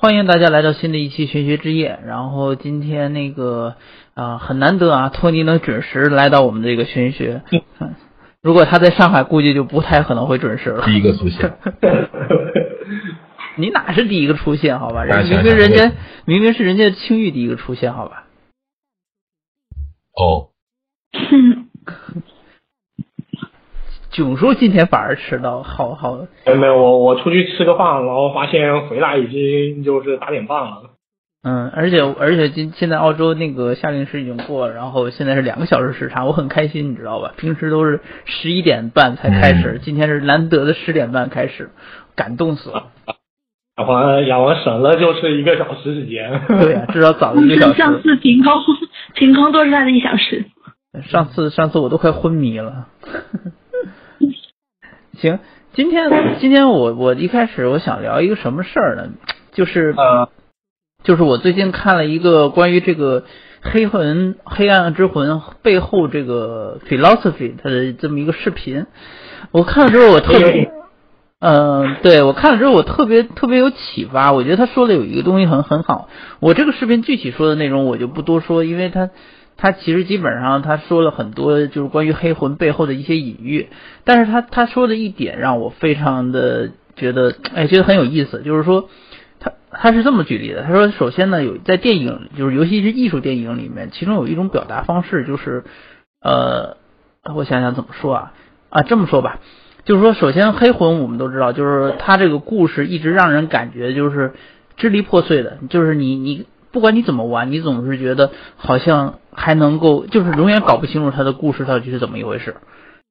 欢迎大家来到新的一期玄学之夜。然后今天那个啊、很难得啊，托尼能准时来到我们这个玄学。嗯 如果他在上海，估计就不太可能会准时了。第一个出现，你哪是第一个出现？好吧，明明人家明明是人家青玉第一个出现，好吧？哦，囧叔今天反而迟到，好好没有没有，我我出去吃个饭，然后发现回来已经就是八点半了。嗯，而且而且今现在澳洲那个夏令时已经过了，然后现在是两个小时时差，我很开心，你知道吧？平时都是十一点半才开始，今天是难得的十点半开始，感动死了。养完养完省了就是一个小时时间。对呀、至少早了一个小时。上次凭空凭空多出来的一小时。上次上次我都快昏迷了。行，今天 今天我我一开始我想聊一个什么事儿呢？就是呃，就是我最近看了一个关于这个黑魂、黑暗之魂背后这个 philosophy 它的这么一个视频，我看了之后我特别，嗯、对我看了之后我特别特别有启发，我觉得他说的有一个东西很很好。我这个视频具体说的内容我就不多说，因为他他其实基本上他说了很多就是关于黑魂背后的一些隐喻，但是他他说的一点让我非常的觉得 哎觉得很有意思，就是说。他他是这么举例的，他说，首先呢，有在电影，就是尤其是艺术电影里面，其中有一种表达方式，就是，呃，我想想怎么说啊啊，这么说吧，就是说，首先黑魂我们都知道，就是他这个故事一直让人感觉就是支离破碎的，就是你你不管你怎么玩，你总是觉得好像还能够，就是永远搞不清楚他的故事到底是怎么一回事，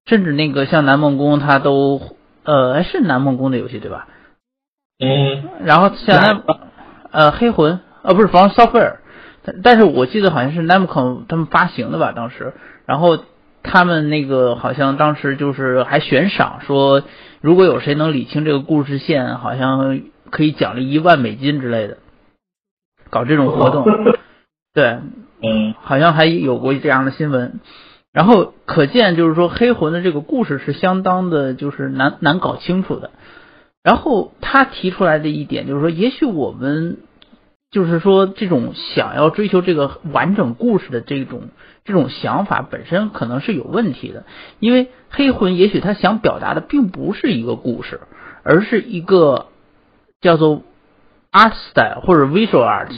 甚至那个像南梦宫，他都呃哎是南梦宫的游戏对吧？嗯，然后像那呃黑魂呃不是 From Software，但但是我记得好像是 Namco 他们发行的吧当时，然后他们那个好像当时就是还悬赏说，如果有谁能理清这个故事线，好像可以奖励一万美金之类的，搞这种活动，对，嗯，好像还有过这样的新闻。然后可见就是说黑魂的这个故事是相当的，就是难难搞清楚的。然后他提出来的一点就是说，也许我们就是说这种想要追求这个完整故事的这种这种想法本身可能是有问题的，因为黑魂也许他想表达的并不是一个故事，而是一个叫做 art style 或者 visual art，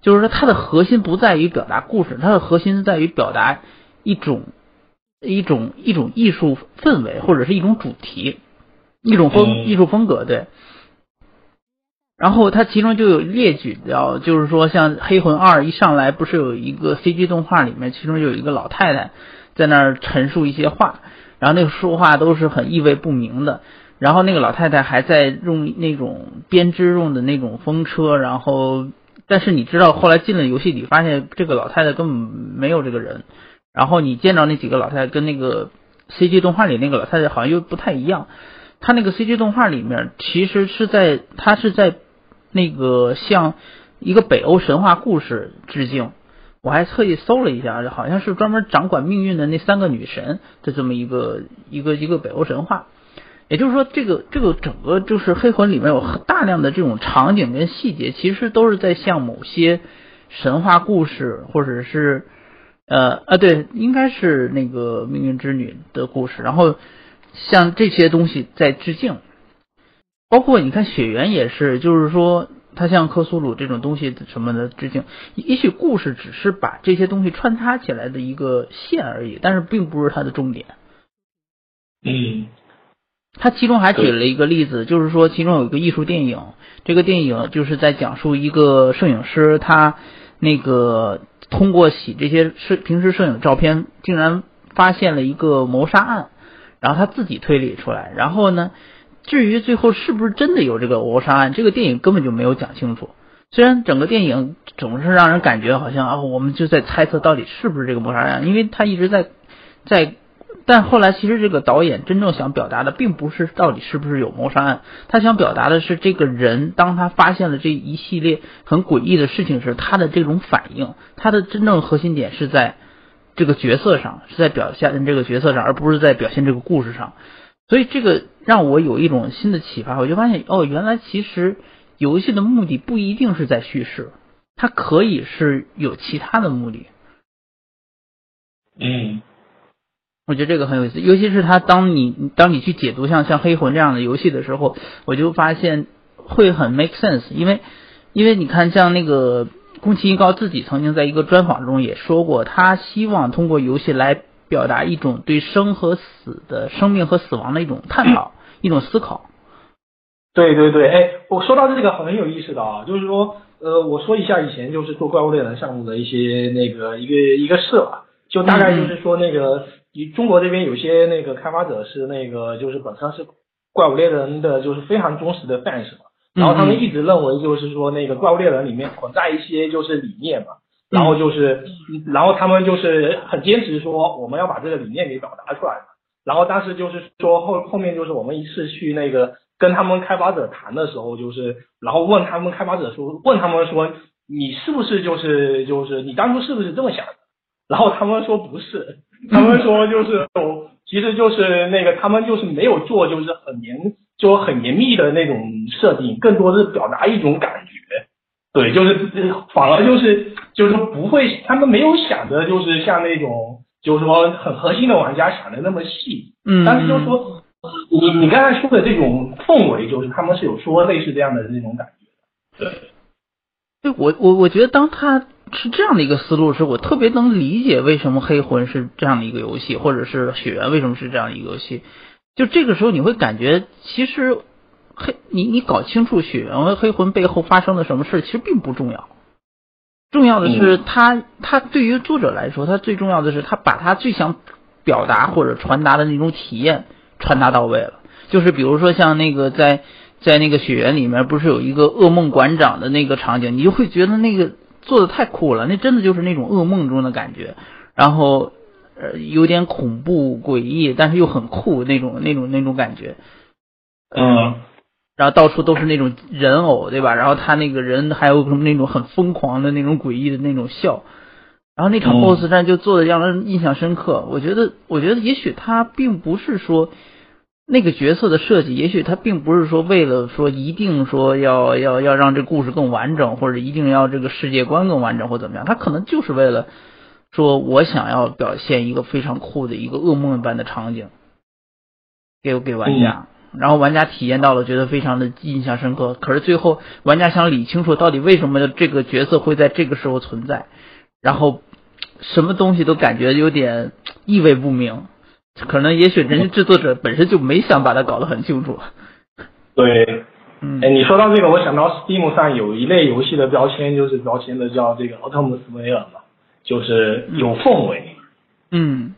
就是说它的核心不在于表达故事，它的核心在于表达一种一种一种艺术氛围或者是一种主题。一种风嗯艺术风格，对。然后它其中就有列举到，就是说像《黑魂二》一上来不是有一个 CG 动画里面，其中有一个老太太在那儿陈述一些话，然后那个说话都是很意味不明的。然后那个老太太还在用那种编织用的那种风车，然后但是你知道后来进了游戏里，发现这个老太太根本没有这个人。然后你见到那几个老太太跟那个 CG 动画里那个老太太好像又不太一样。他那个 CG 动画里面，其实是在他是在那个向一个北欧神话故事致敬。我还特意搜了一下，好像是专门掌管命运的那三个女神的这么一个一个一个北欧神话。也就是说，这个这个整个就是黑魂里面有很大量的这种场景跟细节，其实都是在向某些神话故事或者是呃啊对，应该是那个命运之女的故事，然后。像这些东西在致敬，包括你看血缘也是，就是说它像克苏鲁这种东西什么的致敬，也许故事只是把这些东西穿插起来的一个线而已，但是并不是它的重点。嗯，他其中还举了一个例子，就是说其中有一个艺术电影，这个电影就是在讲述一个摄影师，他那个通过洗这些摄平时摄影照片，竟然发现了一个谋杀案。然后他自己推理出来，然后呢，至于最后是不是真的有这个谋杀案，这个电影根本就没有讲清楚。虽然整个电影总是让人感觉好像啊，我们就在猜测到底是不是这个谋杀案，因为他一直在在，但后来其实这个导演真正想表达的并不是到底是不是有谋杀案，他想表达的是这个人当他发现了这一系列很诡异的事情时，他的这种反应，他的真正核心点是在。这个角色上是在表现这个角色上，而不是在表现这个故事上。所以这个让我有一种新的启发，我就发现哦，原来其实游戏的目的不一定是在叙事，它可以是有其他的目的。嗯，我觉得这个很有意思，尤其是他当你当你去解读像像黑魂这样的游戏的时候，我就发现会很 make sense，因为因为你看像那个宫崎英高自己曾经在一个专访中也说过，他希望通过游戏来表达一种对生和死的生命和死亡的一种探讨，一种思考。对对对，哎，我说到这个很有意思的啊，就是说，呃，我说一下以前就是做怪物猎人项目的一些那个一个一个事吧，就大概就是说那个，你中国这边有些那个开发者是那个就是本身是怪物猎人的就是非常忠实的 fans 嘛，然后他们一直认为就是说那个怪物猎人里面存在一些就是理念嘛，然后就是，然后他们就是很坚持说我们要把这个理念给表达出来嘛，然后但是就是说后后面就是我们一次去那个。跟他们开发者谈的时候，就是然后问他们开发者说，问他们说，你是不是就是就是你当初是不是这么想的？然后他们说不是，他们说就是其实就是那个他们就是没有做就是很严就很严密的那种设定，更多是表达一种感觉。对，就是反而就是就是说不会，他们没有想着就是像那种就是说很核心的玩家想的那么细。嗯，但是就是说。你你刚才说的这种氛围，就是他们是有说类似这样的那种感觉的。对，我我我觉得当他是这样的一个思路是，我特别能理解为什么黑魂是这样的一个游戏，或者是血缘为什么是这样一个游戏。就这个时候你会感觉，其实黑你你搞清楚血缘和黑魂背后发生了什么事，其实并不重要。重要的是他他对于作者来说，他最重要的是他把他最想表达或者传达的那种体验。传达到位了，就是比如说像那个在在那个雪原里面，不是有一个噩梦馆长的那个场景，你就会觉得那个做的太酷了，那真的就是那种噩梦中的感觉，然后呃有点恐怖诡异，但是又很酷那种那种那种感觉，嗯，然后到处都是那种人偶，对吧？然后他那个人还有什么那种很疯狂的那种诡异的那种笑。然后那场 BOSS 战就做的让人印象深刻。我觉得，我觉得也许他并不是说那个角色的设计，也许他并不是说为了说一定说要要要让这故事更完整，或者一定要这个世界观更完整或怎么样。他可能就是为了说我想要表现一个非常酷的一个噩梦般的场景给给玩家，然后玩家体验到了，觉得非常的印象深刻。可是最后玩家想理清楚到底为什么这个角色会在这个时候存在，然后。什么东西都感觉有点意味不明，可能也许人家制作者本身就没想把它搞得很清楚。对，嗯，哎，你说到这个，我想到 Steam 上有一类游戏的标签，就是标签的叫这个 Atmosphere 嘛，就是有氛围。嗯，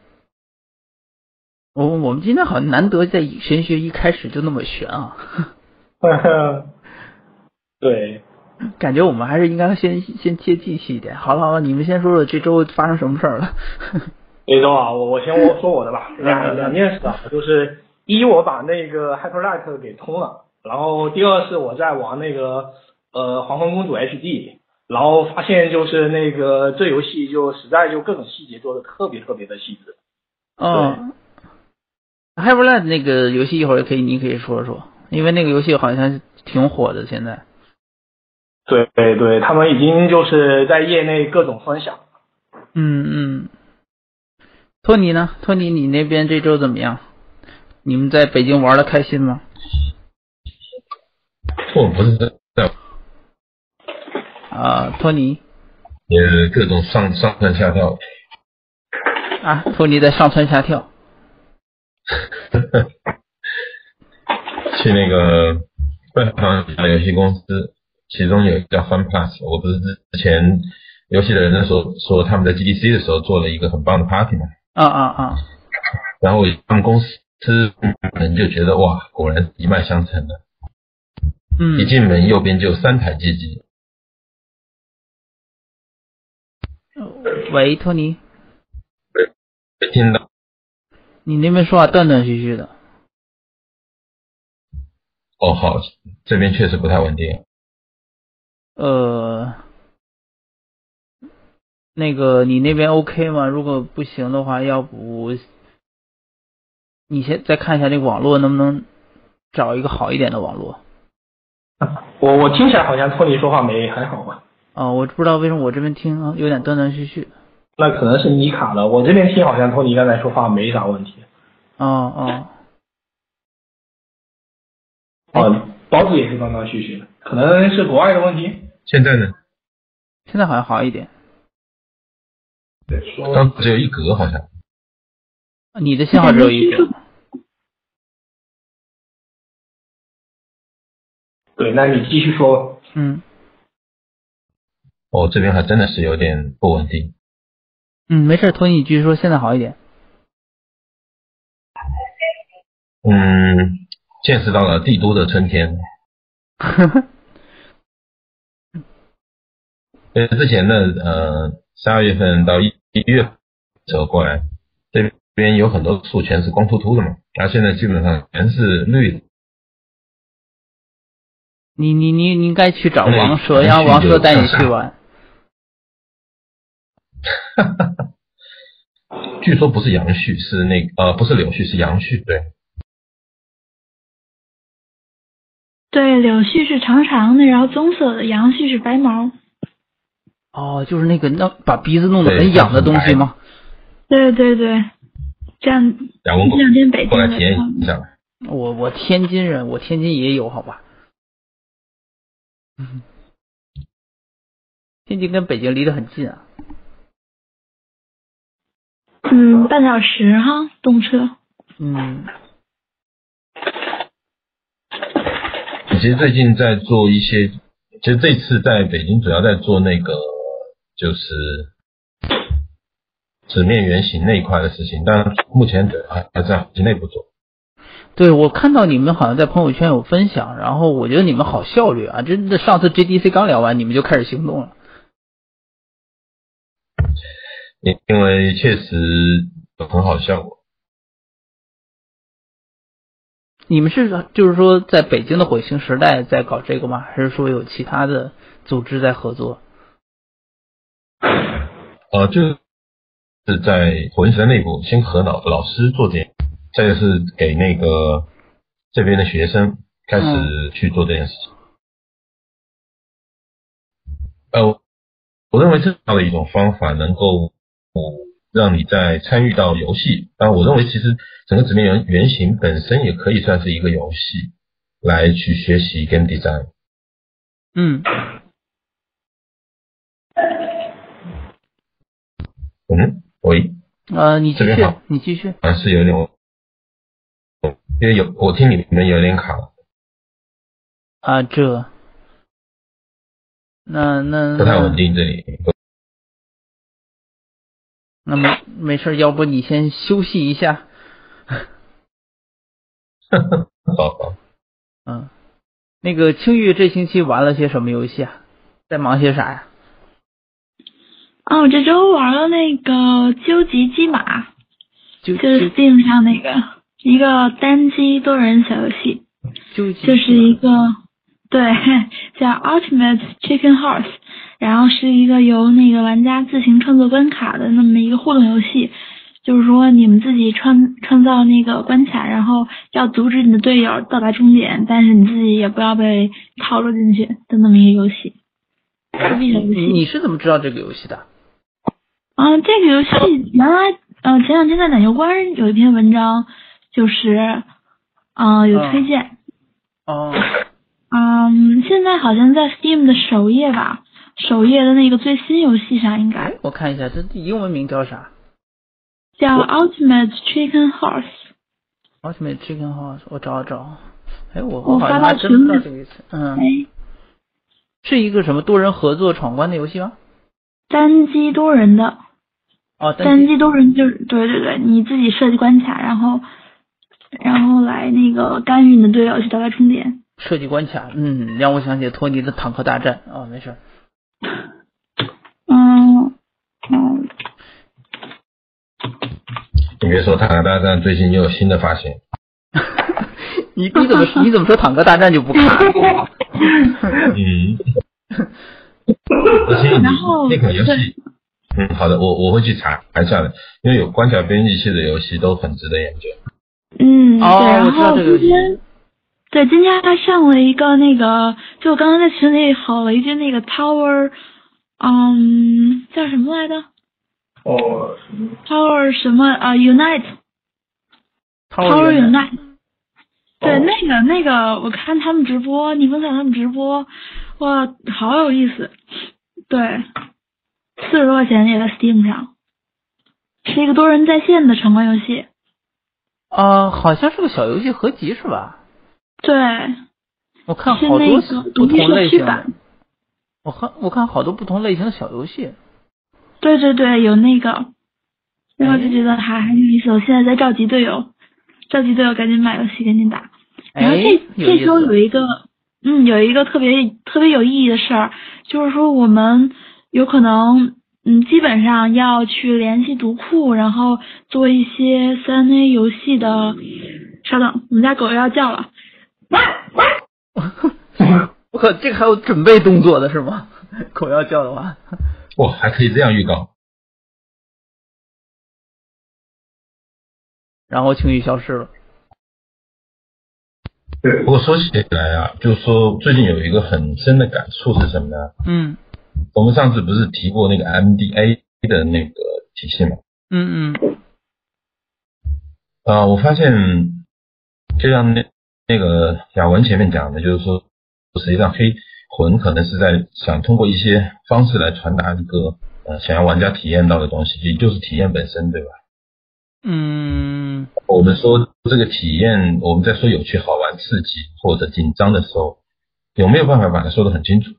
我我们今天好像难得在玄学一开始就那么玄啊。对。感觉我们还是应该先先接地气一点。好了好了，你们先说说这周发生什么事儿了。这周啊，我我先我说我的吧，两两件事啊，就是一我把那个 Hyperlight 给通了，然后第二是我在玩那个呃黄昏公主 HD，然后发现就是那个这游戏就实在就各种细节做的特别特别的细致。嗯，Hyperlight 那个游戏一会儿可以你可以说说，因为那个游戏好像挺火的现在。对对对，他们已经就是在业内各种分享。嗯嗯，托尼呢？托尼，你那边这周怎么样？你们在北京玩的开心吗？我不是在。啊，托尼。也，各种上上蹿下跳。啊，托尼在上蹿下跳。去那个拜访一家游戏公司。其中有一个叫 Fun Plus，我不是之前游戏的人说说他们在 GDC 的时候做了一个很棒的 party 嘛？啊啊啊！然后他们公司人就觉得哇，果然一脉相承的。嗯。一进门右边就有三台机机。喂，托尼。喂，听到。你那边说话断断续续的。哦，好，这边确实不太稳定。呃，那个你那边 OK 吗？如果不行的话，要不你先再看一下这个网络能不能找一个好一点的网络。我我听起来好像托尼说话没很好吧？哦，我不知道为什么我这边听啊有点断断续续。那可能是你卡了，我这边听好像托尼刚才说话没啥问题。哦哦。哦，包子也是断断续续的，可能是国外的问题。现在呢？现在好像好一点。对，刚只有一格好像。你的信号只有一格。对，那你继续说。嗯。哦，这边还真的是有点不稳定。嗯，没事，托尼，你继续说，现在好一点。嗯，见识到了帝都的春天。呵呵。呃，之前的呃十二月份到一一月走过来，这边有很多树全是光秃秃的嘛，然后现在基本上全是绿的。你你你你应该去找王蛇，让王蛇带你去玩。哈哈，据说不是杨絮，是那呃不是柳絮，是杨絮，对。对，柳絮是长长的，然后棕色的，杨絮是白毛。哦，就是那个那把鼻子弄得很痒的东西吗？对对对，这样这两天北京过来体验一下。我我天津人，我天津也有，好吧。天津跟北京离得很近啊。嗯，半小时哈，动车。嗯。其实最近在做一些，其实这次在北京主要在做那个就是纸面原型那一块的事情，但目前还还在国内部做。对，我看到你们好像在朋友圈有分享，然后我觉得你们好效率啊！真的，上次 JDC 刚聊完，你们就开始行动了。因因为确实有很好效果。你们是就是说在北京的火星时代在搞这个吗？还是说有其他的组织在合作？呃，就是在火星时代内部先和老老师做这件。再是给那个这边的学生开始去做这件事情。呃，我认为这样的一种方法能够让你在参与到游戏。当然，我认为其实整个纸面原原型本身也可以算是一个游戏，来去学习 game design。嗯。嗯，喂。呃，你继续，你继续。还是有点。因为有我听你们有点卡啊，这那那不太稳定这里。那么没事，要不你先休息一下。好好。嗯，那个青玉这星期玩了些什么游戏啊？在忙些啥呀？哦，这周玩了那个《究极机马》，就是 Steam 上那个。一个单机多人小游戏，就是一个对叫 Ultimate Chicken Horse，然后是一个由那个玩家自行创作关卡的那么一个互动游戏，就是说你们自己创创造那个关卡，然后要阻止你的队友到达终点，但是你自己也不要被套路进去的那么一个游戏。你你是怎么知道这个游戏的？啊，这个游戏原来呃前两天在奶油官有一篇文章。就是，嗯，有推荐。哦。嗯，现在好像在 Steam 的首页吧，首页的那个最新游戏上应该。我看一下，这英文名叫啥？叫 Ultimate Chicken Horse。Ultimate Chicken Horse，我找找。哎，我我好像还真不知道这个意思。嗯。是一个什么多人合作闯关的游戏吗？单机多人的。哦，单机都是就是对对对，你自己设计关卡，然后。然后来那个干预你的队友去到达终点。设计关卡，嗯，让我想起托尼的坦克大战啊，没事。嗯嗯。你别说坦克大战，最近又有新的发现。你你怎么你怎么说坦克大战就不卡？嗯。而且你那款游戏，嗯，好的，我我会去查查一下的，因为有关卡编辑器的游戏都很值得研究。嗯，对，然后今天对，今天他上了一个那个，就我刚刚在群里吼了一句那个 Tower，嗯，叫什么来着？哦，Tower 什么啊？Unite，Tower Unite。对，那个那个，我看他们直播，你分享他们直播，哇，好有意思。对，四十多块钱也在 Steam 上，是一个多人在线的闯关游戏。啊，好像是个小游戏合集是吧？对。我看好多不同类型的。我看我看好多不同类型的小游戏。对对对，有那个，然后就觉得还很有意思。我现在在召集队友，召集队友赶紧买游戏，赶紧打。然后这这周有一个，嗯，有一个特别特别有意义的事儿，就是说我们有可能，嗯，基本上要去联系读库，然后做一些三 A 游戏的。稍等，我们家狗要叫了。我靠，这个还有准备动作的是吗？狗要叫的话。哇，还可以这样预告。然后情绪消失了。对不过说起来啊，就是说最近有一个很深的感触是什么呢？嗯。我们上次不是提过那个 MDA 的那个体系吗？嗯嗯。啊，我发现，就像那那个雅文前面讲的，就是说，实际上黑魂可能是在想通过一些方式来传达一个呃想要玩家体验到的东西，也就是体验本身，对吧？嗯，我们说这个体验，我们在说有趣、好玩、刺激或者紧张的时候，有没有办法把它说得很清楚？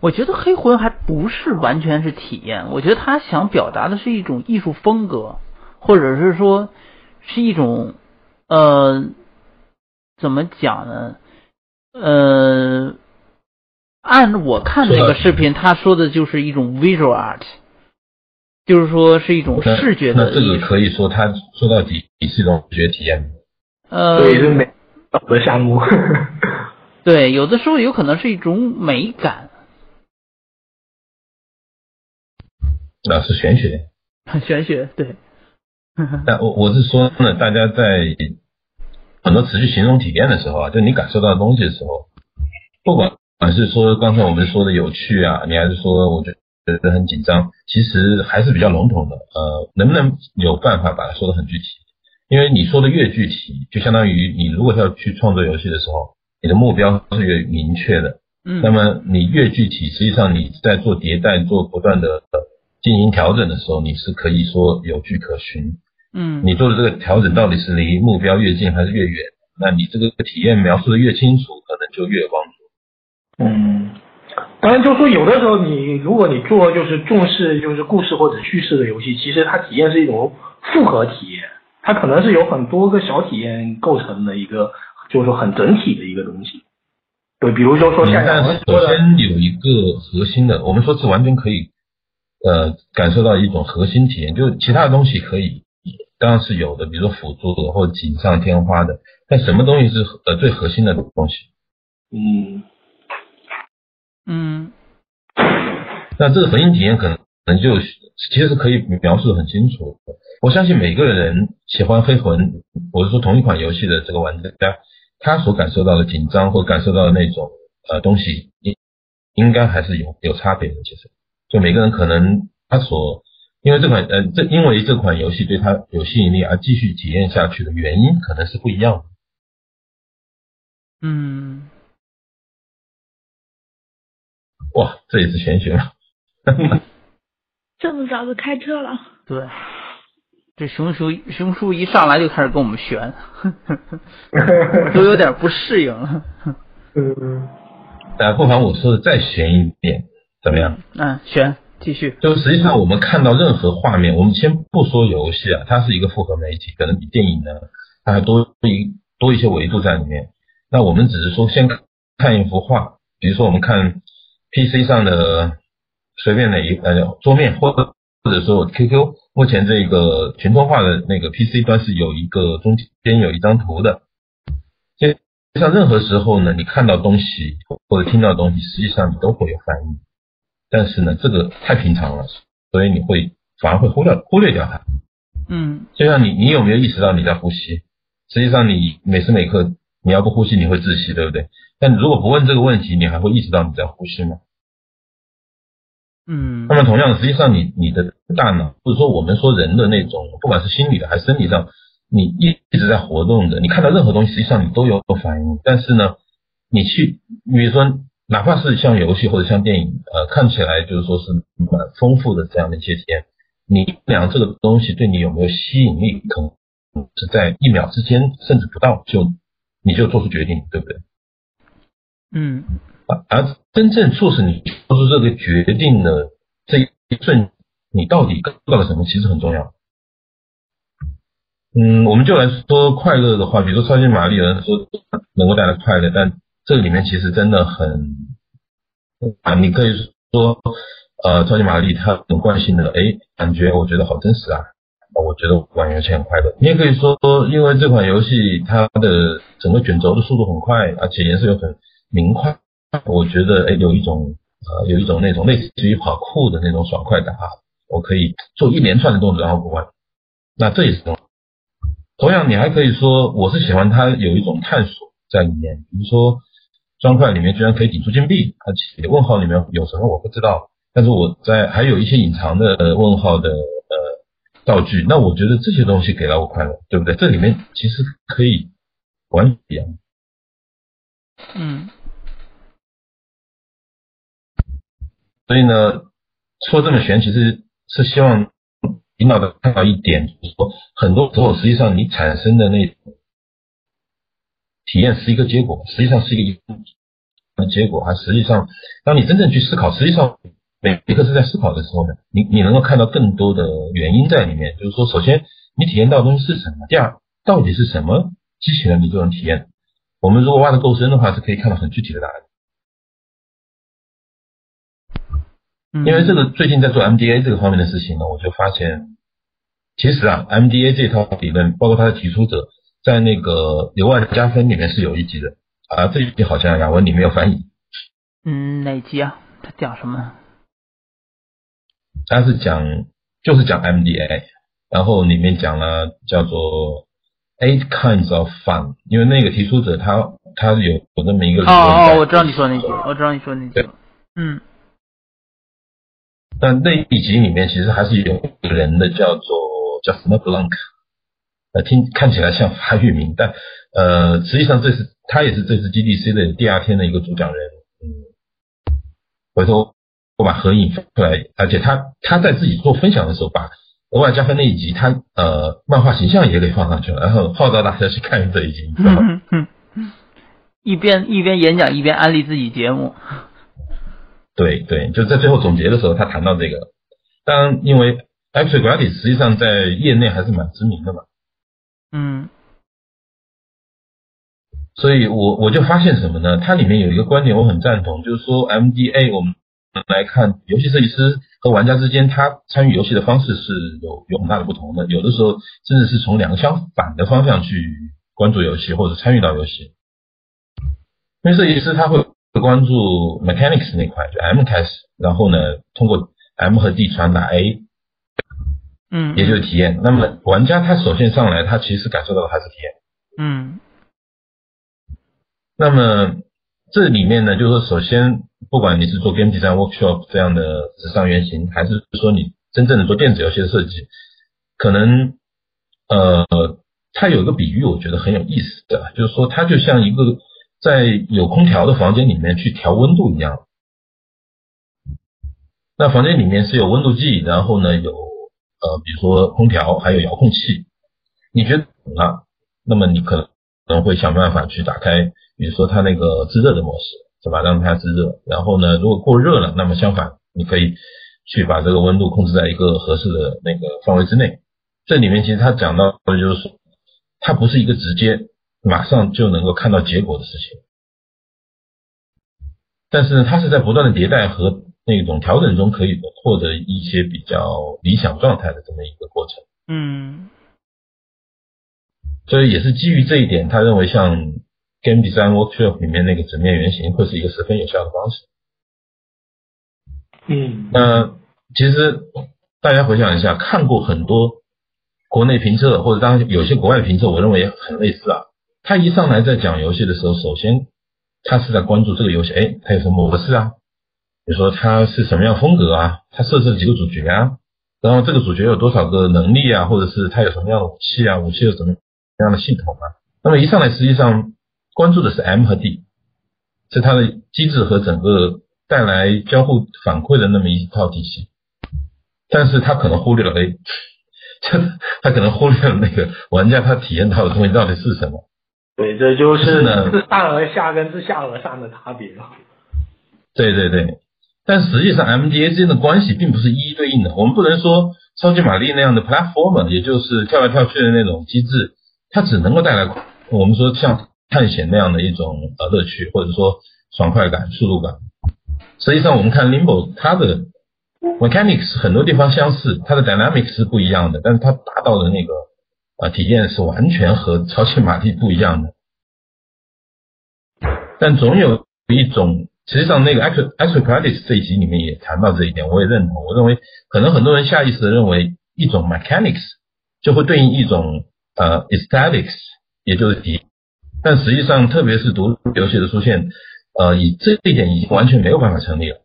我觉得黑魂还不是完全是体验，我觉得他想表达的是一种艺术风格，或者是说是一种呃，怎么讲呢？呃，按我看那个视频，他说的就是一种 visual art。就是说是一种视觉的，那这个可以说它说到底也是一种视觉体验。呃，对，是美的项目。对，有的时候有可能是一种美感。那是玄学。玄学，对。但我我是说呢，大家在很多持续形容体验的时候啊，就你感受到的东西的时候，不管管是说刚才我们说的有趣啊，你还是说我觉得。觉得很紧张，其实还是比较笼统的。呃，能不能有办法把它说的很具体？因为你说的越具体，就相当于你如果要去创作游戏的时候，你的目标是越明确的。嗯。那么你越具体，实际上你在做迭代、做不断的进行调整的时候，你是可以说有据可循。嗯。你做的这个调整到底是离目标越近还是越远？那你这个体验描述的越清楚，可能就越有帮助。嗯。当然，就是说有的时候，你如果你做就是重视就是故事或者叙事的游戏，其实它体验是一种复合体验，它可能是有很多个小体验构成的一个，就是说很整体的一个东西。对，比如说说现在我们首先有一个核心的，我们说是完全可以呃感受到一种核心体验，就是其他的东西可以当然是有的，比如说辅助的或锦上添花的，但什么东西是呃最核心的东西？嗯。嗯，那这个核心体验可能可能就其实是可以描述的很清楚。我相信每个人喜欢黑魂，我是说同一款游戏的这个玩家，他所感受到的紧张或感受到的那种呃东西，应应该还是有有差别的。其实，就每个人可能他所因为这款呃这因为这款游戏对他有吸引力而继续体验下去的原因，可能是不一样的。嗯。哇，这也是玄学了？这么早就开车了？对，这熊叔熊叔一上来就开始跟我们玄，都有点不适应了。嗯，但不妨我说的再玄一点，怎么样？嗯，选，继续。就实际上我们看到任何画面，我们先不说游戏啊，它是一个复合媒体，可能比电影呢，它还多一多一些维度在里面。那我们只是说先看一幅画，比如说我们看。PC 上的随便哪一呃桌面，或者或者说 QQ，目前这个全通话的那个 PC 端是有一个中间有一张图的。就像任何时候呢，你看到东西或者听到东西，实际上你都会有反应。但是呢，这个太平常了，所以你会反而会忽略忽略掉它。嗯。就像你你有没有意识到你在呼吸？实际上你每时每刻你要不呼吸你会窒息，对不对？但如果不问这个问题，你还会意识到你在呼吸吗？嗯。那么同样的，实际上你你的大脑或者说我们说人的那种，不管是心理的还是生理上，你一一直在活动的，你看到任何东西，实际上你都有反应。但是呢，你去比如说。哪怕是像游戏或者像电影，呃，看起来就是说是蛮丰富的这样的一些体验，你量这个东西对你有没有吸引力，可能是在一秒之间，甚至不到就你就做出决定，对不对？嗯。而真正促使你做出这个决定的这一瞬，你到底做到了什么，其实很重要。嗯，我们就来说快乐的话，比如说超级玛丽人说能够带来快乐，但这里面其实真的很啊，你可以说，呃，超级玛丽它很惯性的，哎，感觉我觉得好真实啊，我觉得玩游戏很快乐。你也可以说，因为这款游戏它的整个卷轴的速度很快，而且颜色又很明快，我觉得哎，有一种呃，有一种那种类似于跑酷的那种爽快感啊，我可以做一连串的动作然后过关，那这也是。同样，你还可以说，我是喜欢它有一种探索在里面，比如说。砖块里面居然可以顶出金币，而且问号里面有什么我不知道，但是我在还有一些隐藏的问号的呃道具，那我觉得这些东西给了我快乐，对不对？这里面其实可以完全，嗯，所以呢，说这么玄，其实是希望引导的看到一点，就是说很多时候实际上你产生的那。体验是一个结果，实际上是一个结果，还实际上，当你真正去思考，实际上每一个是在思考的时候呢，你你能够看到更多的原因在里面。就是说，首先你体验到的东西是什么？第二，到底是什么激起了你这种体验？我们如果挖的够深的话，是可以看到很具体的答案。因为这个最近在做 MDA 这个方面的事情呢，我就发现，其实啊，MDA 这套理论，包括它的提出者。在那个留外加分里面是有一集的啊，这一集好像雅文里没有翻译。嗯，哪集啊？他讲什么？他是讲就是讲 MDA，然后里面讲了叫做 Eight Kinds of Fun，因为那个提出者他他有有那么一个理论。哦哦，我知道你说那集，我知道你说那集。嗯。但那一集里面其实还是有人的，叫做叫什么 Blank。呃，听看起来像法语名，但呃，实际上这是他也是这次 GDC 的第二天的一个主讲人。嗯，回头我把合影发出来，而且他他在自己做分享的时候，把额外加分那一集，他呃漫画形象也给放上去了，然后号召大家去看这一集。嗯一边一边演讲一边安利自己节目。对对，就在最后总结的时候，他谈到这个。当然，因为 Actually Gratis 实际上在业内还是蛮知名的嘛。嗯，所以我我就发现什么呢？它里面有一个观点我很赞同，就是说 MDA 我们来看游戏设计师和玩家之间，他参与游戏的方式是有有很大的不同的，有的时候甚至是从两个相反的方向去关注游戏或者参与到游戏。因为设计师他会关注 mechanics 那块，就 M 开始，然后呢通过 M 和 D 传达 A。嗯，也就是体验。那么玩家他首先上来，他其实感受到的还是体验。嗯。那么这里面呢，就是说，首先不管你是做 game design workshop 这样的纸上原型，还是说你真正的做电子游戏的设计，可能呃，它有一个比喻，我觉得很有意思的，就是说它就像一个在有空调的房间里面去调温度一样。那房间里面是有温度计，然后呢有。呃，比如说空调还有遥控器，你觉得冷了，那么你可能可能会想办法去打开，比如说它那个制热的模式，是吧？让它制热。然后呢，如果过热了，那么相反，你可以去把这个温度控制在一个合适的那个范围之内。这里面其实他讲到的就是，它不是一个直接马上就能够看到结果的事情，但是呢，它是在不断的迭代和。那种调整中可以获得一些比较理想状态的这么一个过程。嗯，所以也是基于这一点，他认为像 Game Design Workshop 里面那个纸面原型会是一个十分有效的方式。嗯，那其实大家回想一下，看过很多国内评测或者当然有些国外评测，我认为也很类似啊。他一上来在讲游戏的时候，首先他是在关注这个游戏，哎，它有什么模式啊？比如说它是什么样风格啊？它设置了几个主角啊？然后这个主角有多少个能力啊？或者是它有什么样的武器啊？武器有什么样的系统啊？那么一上来实际上关注的是 M 和 D，是它的机制和整个带来交互反馈的那么一套体系，但是他可能忽略了 A，他可能忽略了那个玩家他体验到的东西到底是什么。对，这就是自上而下跟自下而上的差别了。对对对，但实际上 MDA 之间的关系并不是一一对应的。我们不能说超级玛丽那样的 platformer，也就是跳来跳去的那种机制，它只能够带来我们说像探险那样的一种呃乐趣，或者说爽快感、速度感。实际上，我们看 Limbo，它的 mechanics 很多地方相似，它的 dynamics 是不一样的，但是它达到的那个啊体验是完全和超级玛丽不一样的。但总有一种，实际上那个 Actual Practice 这一集里面也谈到这一点，我也认同。我认为可能很多人下意识的认为一种 mechanics 就会对应一种呃 aesthetics，也就是体，但实际上特别是独立游戏的出现，呃，以这一点已经完全没有办法成立了。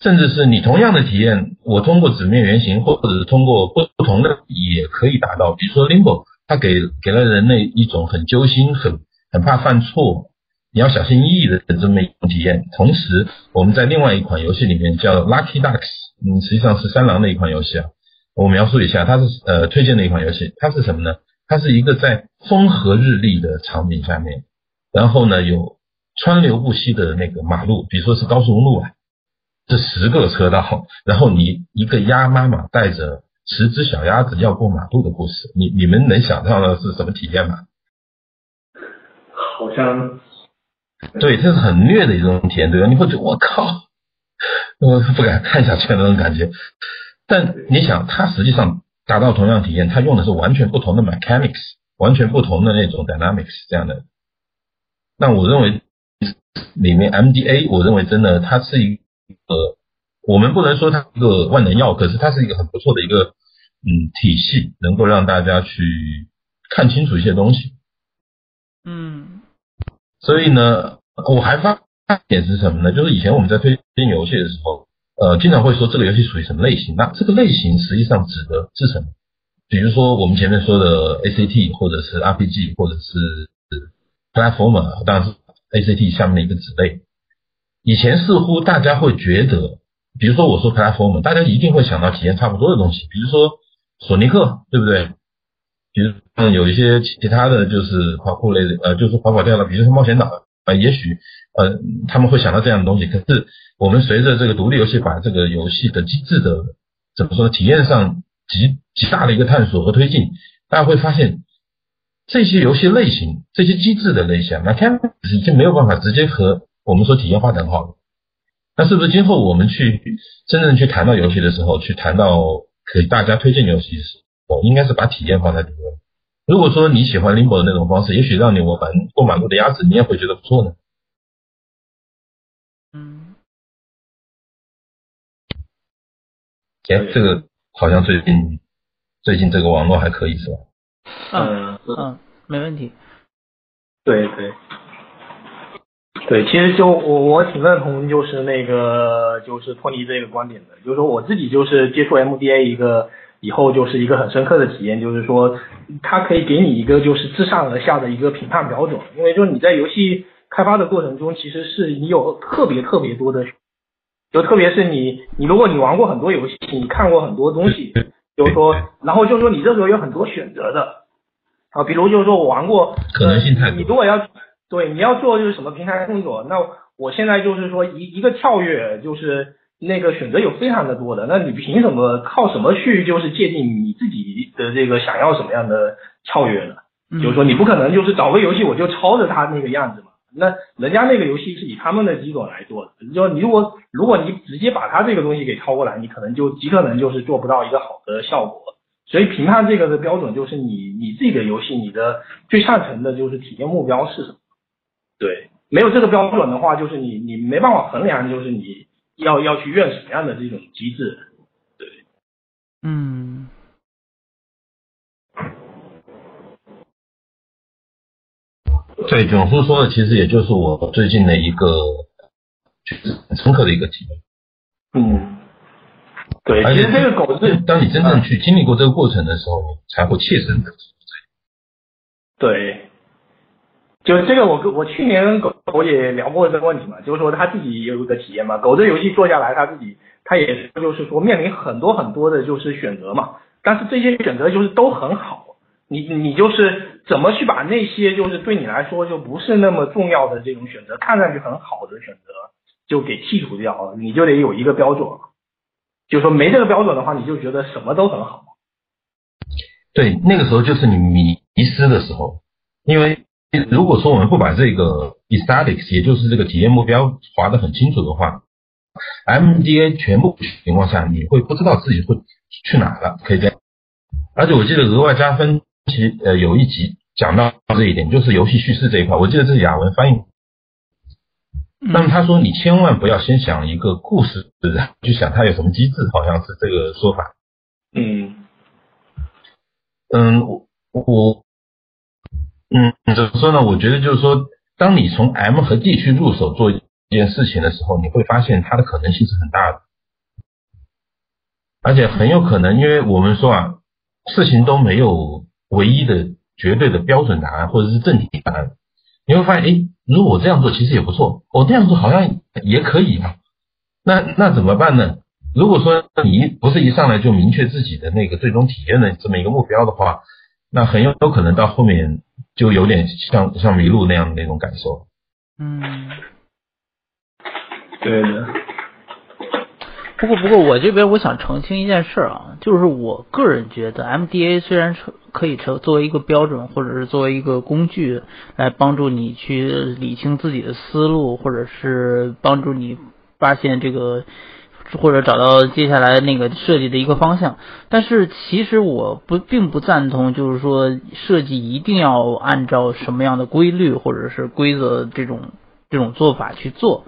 甚至是你同样的体验，我通过纸面原型或者是通过不不同的也可以达到。比如说 Limbo，它给给了人类一种很揪心很。很怕犯错，你要小心翼翼的这么一种体验。同时，我们在另外一款游戏里面叫 Lucky Ducks，嗯，实际上是三郎的一款游戏啊。我描述一下，它是呃推荐的一款游戏。它是什么呢？它是一个在风和日丽的场景下面，然后呢有川流不息的那个马路，比如说是高速公路啊，这十个车道，然后你一个鸭妈妈带着十只小鸭子要过马路的故事，你你们能想到的是什么体验吗？好像，对，这是很虐的一种体验，对吧？你会觉得我靠，我不敢看下去那种感觉。但你想，它实际上达到同样体验，它用的是完全不同的 mechanics，完全不同的那种 dynamics 这样的。那我认为里面 MDA，我认为真的它是一个，我们不能说它一个万能药，可是它是一个很不错的一个嗯体系，能够让大家去看清楚一些东西。嗯。所以呢，我还发现是什么呢？就是以前我们在推荐游戏的时候，呃，经常会说这个游戏属于什么类型。那这个类型实际上指的是什么？比如说我们前面说的 ACT，或者是 RPG，或者是 Platformer，当然是 ACT 下面的一个子类。以前似乎大家会觉得，比如说我说 Platformer，大家一定会想到体验差不多的东西，比如说索尼克，对不对？比如像有一些其他的就是跑酷类的，呃，就是跑跑跳的，比如说冒险岛啊，也许呃他们会想到这样的东西。可是我们随着这个独立游戏把这个游戏的机制的怎么说体验上极极大的一个探索和推进，大家会发现这些游戏类型、这些机制的类型，那看已经没有办法直接和我们说体验化等号了。那是不是今后我们去真正去谈到游戏的时候，去谈到给大家推荐游戏时？我应该是把体验放在第一位。如果说你喜欢 Limbo 的那种方式，也许让你我玩过马路的鸭子，你也会觉得不错呢。嗯。哎，这个好像最近最近这个网络还可以是吧？嗯嗯，没问题。对对对，其实就我我挺认同，就是那个就是托尼这个观点的，就是说我自己就是接触 MDA 一个。以后就是一个很深刻的体验，就是说，它可以给你一个就是自上而下的一个评判标准，因为就是你在游戏开发的过程中，其实是你有特别特别多的，就特别是你你如果你玩过很多游戏，你看过很多东西，就是说，然后就是说你这时候有很多选择的，啊，比如就是说我玩过，可能性太多，你如果要对你要做就是什么平台动作，那我现在就是说一一个跳跃就是。那个选择有非常的多的，那你凭什么靠什么去就是界定你自己的这个想要什么样的跳跃呢？就是说你不可能就是找个游戏我就抄着他那个样子嘛，那人家那个游戏是以他们的基准来做的，就你如果如果你直接把他这个东西给抄过来，你可能就极可能就是做不到一个好的效果。所以评判这个的标准就是你你自己的游戏你的最上层的就是体验目标是什么？对，没有这个标准的话，就是你你没办法衡量，就是你。要要去用什么样的这种机制？对，嗯，对，囧叔说的其实也就是我最近的一个，就是很深刻的一个体会。嗯，对，其实这个狗是当你真正去经历过这个过程的时候，才会切身的。对。就这个我跟我去年跟狗我也聊过这个问题嘛，就是说他自己也有个体验嘛，狗这游戏做下来，他自己他也就是说面临很多很多的就是选择嘛，但是这些选择就是都很好。你你就是怎么去把那些就是对你来说就不是那么重要的这种选择，看上去很好的选择，就给剔除掉了。你就得有一个标准，就说没这个标准的话，你就觉得什么都很好。对，那个时候就是你迷失的时候，因为如果说我们不把这个 aesthetics，也就是这个体验目标划得很清楚的话，MDA 全部情况下，你会不知道自己会去哪了，可以这样。而且我记得额外加分。其呃有一集讲到这一点，就是游戏叙事这一块，我记得这是雅文翻译。那么他说你千万不要先想一个故事，就想它有什么机制，好像是这个说法。嗯嗯，我我嗯怎么说呢？我觉得就是说，当你从 M 和 D 去入手做一件事情的时候，你会发现它的可能性是很大的，而且很有可能，因为我们说啊，事情都没有。唯一的绝对的标准答案或者是正题答案，你会发现，哎，如果我这样做其实也不错，我这样做好像也可以啊。那那怎么办呢？如果说你不是一上来就明确自己的那个最终体验的这么一个目标的话，那很有可能到后面就有点像像迷路那样的那种感受。嗯，对的。不过不过，我这边我想澄清一件事啊，就是我个人觉得，MDA 虽然是可以成作为一个标准，或者是作为一个工具来帮助你去理清自己的思路，或者是帮助你发现这个，或者找到接下来那个设计的一个方向。但是其实我不并不赞同，就是说设计一定要按照什么样的规律或者是规则这种这种做法去做。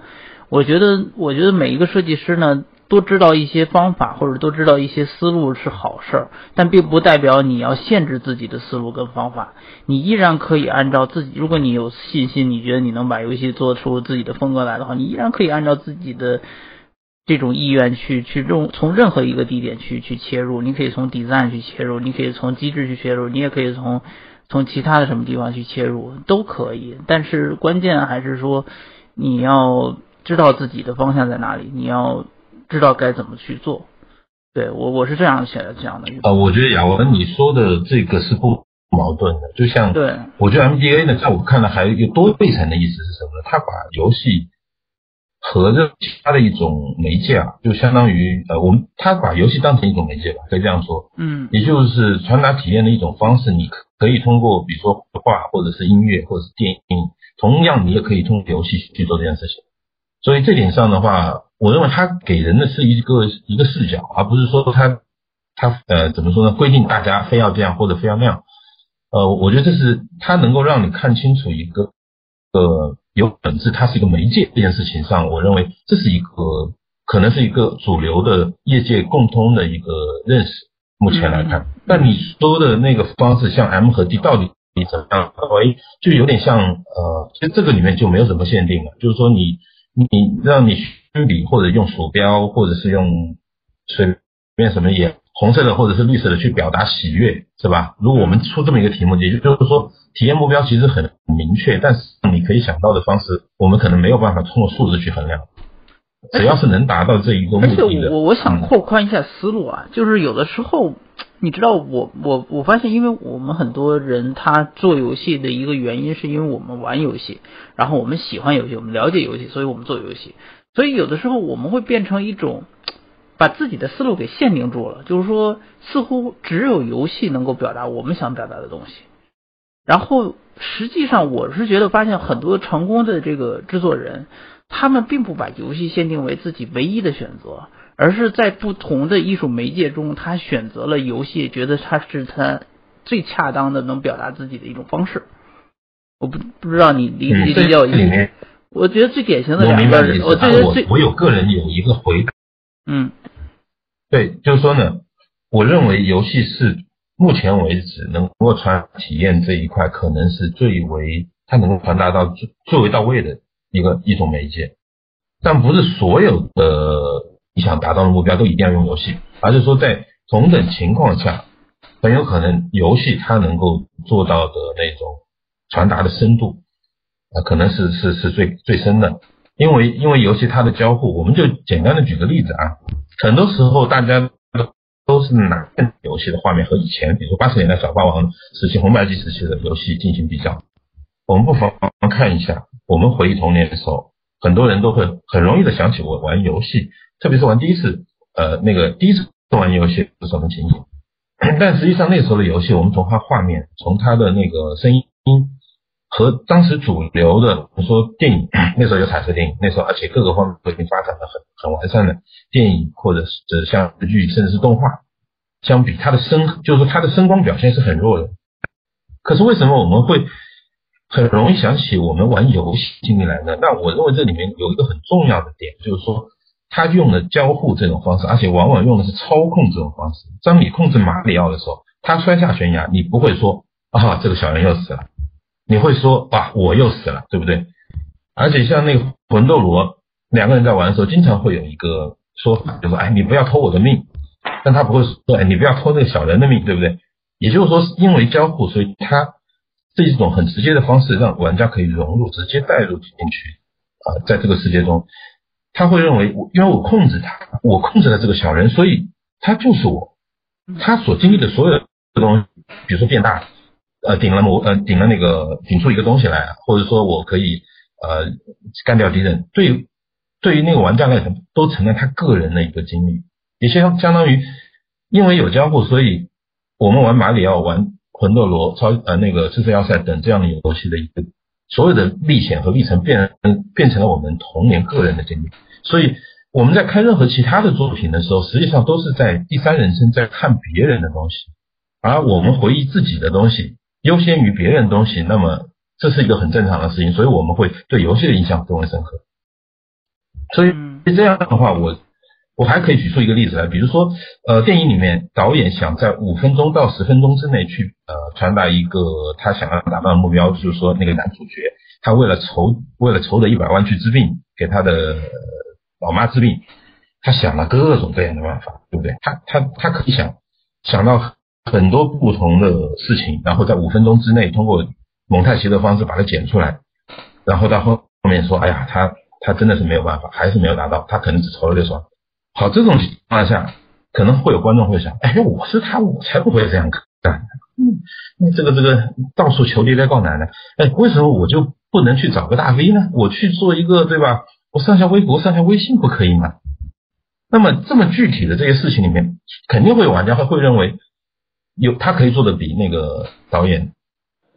我觉得，我觉得每一个设计师呢。多知道一些方法或者多知道一些思路是好事儿，但并不代表你要限制自己的思路跟方法。你依然可以按照自己，如果你有信心，你觉得你能把游戏做出自己的风格来的话，你依然可以按照自己的这种意愿去去用从任何一个地点去去切入。你可以从 design 去切入，你可以从机制去切入，你也可以从从其他的什么地方去切入，都可以。但是关键还是说你要知道自己的方向在哪里，你要。知道该怎么去做，对我我是这样写的这样的。呃，我觉得亚文你说的这个是不矛盾的，就像对，我觉得 MDA 呢，在我看来还有一个多倍层的意思是什么呢？他把游戏和这其他的一种媒介啊，就相当于呃，我们他把游戏当成一种媒介吧，可以这样说，嗯，也就是传达体验的一种方式。你可以通过比如说画，或者是音乐，或者是电影，同样你也可以通过游戏去做这件事情。所以这点上的话。我认为他给人的是一个一个视角，而不是说他他呃怎么说呢？规定大家非要这样或者非要那样。呃，我觉得这是他能够让你看清楚一个呃有本质，它是一个媒介这件事情上，我认为这是一个可能是一个主流的业界共通的一个认识。目前来看，但你说的那个方式，像 M 和 D 到底怎么样？哎，就有点像呃，其实这个里面就没有什么限定了，就是说你你让你。虚拟或者用鼠标，或者是用随便什么颜红色的或者是绿色的去表达喜悦，是吧？如果我们出这么一个题目，也就是说体验目标其实很明确，但是你可以想到的方式，我们可能没有办法通过数字去衡量。只要是能达到这一个目的的，我我想扩宽一下思路啊，就是有的时候，你知道，我我我发现，因为我们很多人他做游戏的一个原因，是因为我们玩游戏，然后我们喜欢游戏，我们了解游戏，所以我们做游戏。所以有的时候我们会变成一种把自己的思路给限定住了，就是说似乎只有游戏能够表达我们想表达的东西。然后实际上我是觉得发现很多成功的这个制作人，他们并不把游戏限定为自己唯一的选择，而是在不同的艺术媒介中，他选择了游戏，觉得它是他最恰当的能表达自己的一种方式。我不不知道你理理解我意思。我觉得最典型的两个人，我觉得最我有个人有一个回答，嗯，对，就是说呢，我认为游戏是目前为止能够传体验这一块，可能是最为它能够传达到最最为到位的一个一种媒介，但不是所有的你想达到的目标都一定要用游戏，而是说在同等情况下，很有可能游戏它能够做到的那种传达的深度啊，可能是是是最最深的，因为因为游戏它的交互，我们就简单的举个例子啊，很多时候大家。都是拿游戏的画面和以前，比如说八十年代小霸王时期、红白机时期的游戏进行比较。我们不妨看一下，我们回忆童年的时候，很多人都会很容易的想起我玩游戏，特别是玩第一次，呃，那个第一次玩游戏是什么情景？但实际上那时候的游戏，我们从它画面、从它的那个声音和当时主流的，我们说电影，那时候有彩色电影，那时候而且各个方面都已经发展的很很完善的电影或者是像日剧甚至是动画。相比它的声，就是说它的声光表现是很弱的。可是为什么我们会很容易想起我们玩游戏经历来呢？那我认为这里面有一个很重要的点，就是说他用的交互这种方式，而且往往用的是操控这种方式。当你控制马里奥的时候，他摔下悬崖，你不会说啊这个小人又死了，你会说啊我又死了，对不对？而且像那个魂斗罗，两个人在玩的时候，经常会有一个说法，就说哎你不要偷我的命。但他不会说，哎，你不要偷那个小人的命，对不对？也就是说，因为交互，所以它是一种很直接的方式，让玩家可以融入、直接带入进去啊，在这个世界中，他会认为，因为我控制他，我控制了这个小人，所以他就是我，他所经历的所有的东西，比如说变大，呃，顶了某，呃，顶了那个顶出一个东西来，或者说我可以呃干掉敌人，对，对于那个玩家来讲，都成了他个人的一个经历。也相相当于，因为有交互，所以我们玩马里奥、玩魂斗罗、超呃那个赤色要塞等这样的游戏的一个所有的历险和历程变变成了我们童年个人的经历。所以我们在看任何其他的作品的时候，实际上都是在第三人称在看别人的东西，而我们回忆自己的东西优先于别人东西，那么这是一个很正常的事情。所以我们会对游戏的印象更为深刻。所以这样的话，我。我还可以举出一个例子来，比如说，呃，电影里面导演想在五分钟到十分钟之内去呃传达一个他想要达到的目标，就是说那个男主角他为了筹为了筹得一百万去治病，给他的老妈治病，他想了各种各样的办法，对不对？他他他可以想想到很多不同的事情，然后在五分钟之内通过蒙太奇的方式把它剪出来，然后到后后面说，哎呀，他他真的是没有办法，还是没有达到，他可能只筹了六十万。好，这种情况下，可能会有观众会想，哎，我是他，我才不会这样干。嗯，那这个这个到处求爹爹告奶奶，哎，为什么我就不能去找个大 V 呢？我去做一个，对吧？我上下微博、上下微信不可以吗？那么这么具体的这些事情里面，肯定会有玩家会会认为，有他可以做的比那个导演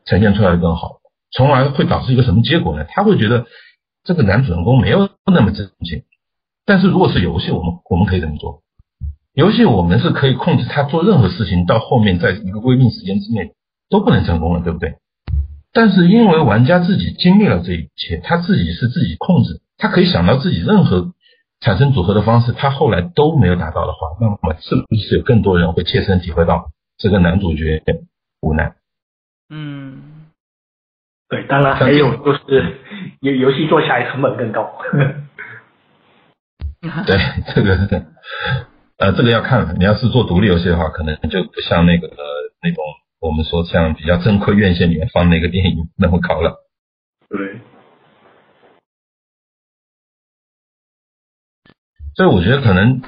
呈现出来的更好，从而会导致一个什么结果呢？他会觉得这个男主人公没有那么正经。但是如果是游戏，我们我们可以怎么做？游戏我们是可以控制他做任何事情，到后面在一个规定时间之内都不能成功了，对不对？但是因为玩家自己经历了这一切，他自己是自己控制，他可以想到自己任何产生组合的方式，他后来都没有达到的话，那么是不是有更多人会切身体会到这个男主角无奈？嗯，对，当然还有就是游游戏做起来成本更高。对这个，呃，这个要看。你要是做独立游戏的话，可能就不像那个那种我们说像比较正规院线里面放那个电影那么高了。对。所以我觉得可能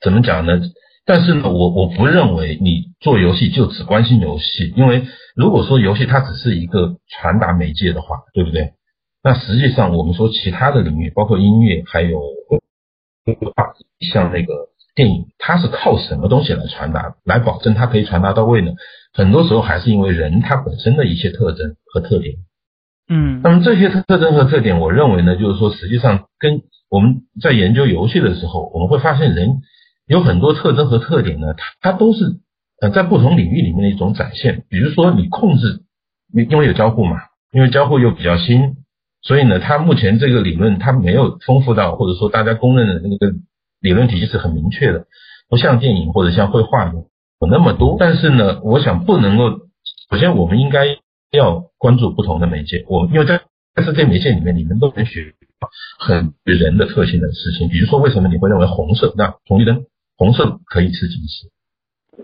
怎么讲呢？但是呢，我我不认为你做游戏就只关心游戏，因为如果说游戏它只是一个传达媒介的话，对不对？那实际上我们说其他的领域，包括音乐还有。像那个电影，它是靠什么东西来传达，来保证它可以传达到位呢？很多时候还是因为人他本身的一些特征和特点。嗯，那么这些特征和特点，我认为呢，就是说实际上跟我们在研究游戏的时候，我们会发现人有很多特征和特点呢，它它都是呃在不同领域里面的一种展现。比如说你控制，因为有交互嘛，因为交互又比较新。所以呢，它目前这个理论它没有丰富到，或者说大家公认的那个理论体系是很明确的，不像电影或者像绘画有有那么多。但是呢，我想不能够，首先我们应该要关注不同的媒介。我因为在在这些媒介里面，你们都能学很人的特性的事情。比如说，为什么你会认为红色？那红绿灯，红色可以吃警示，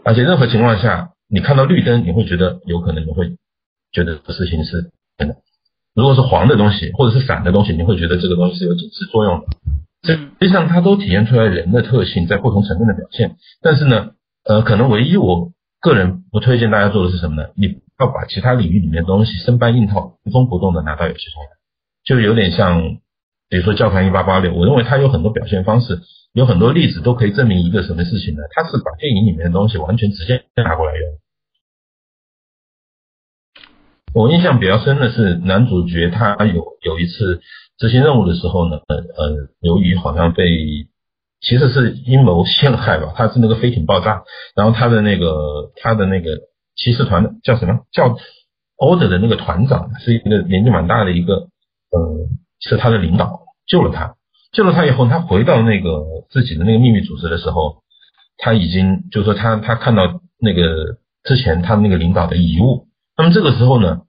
而且任何情况下，你看到绿灯，你会觉得有可能你会觉得事情是真的。如果是黄的东西或者是闪的东西，你会觉得这个东西是有警示作用的。实际上，它都体现出来人的特性在不同层面的表现。但是呢，呃，可能唯一我个人不推荐大家做的是什么呢？你要把其他领域里面的东西生搬硬套、原封不动的拿到游戏中来，就有点像，比如说教团一八八六，我认为它有很多表现方式，有很多例子都可以证明一个什么事情呢？它是把电影里面的东西完全直接拿过来用。我印象比较深的是男主角他有有一次。执行任务的时候呢，呃呃，由于好像被其实是阴谋陷害吧，他是那个飞艇爆炸，然后他的那个他的那个骑士团叫什么叫 order 的那个团长是一个年纪蛮大的一个，呃，是他的领导救了他，救了他以后，他回到那个自己的那个秘密组织的时候，他已经就是说他他看到那个之前他那个领导的遗物，那么这个时候呢？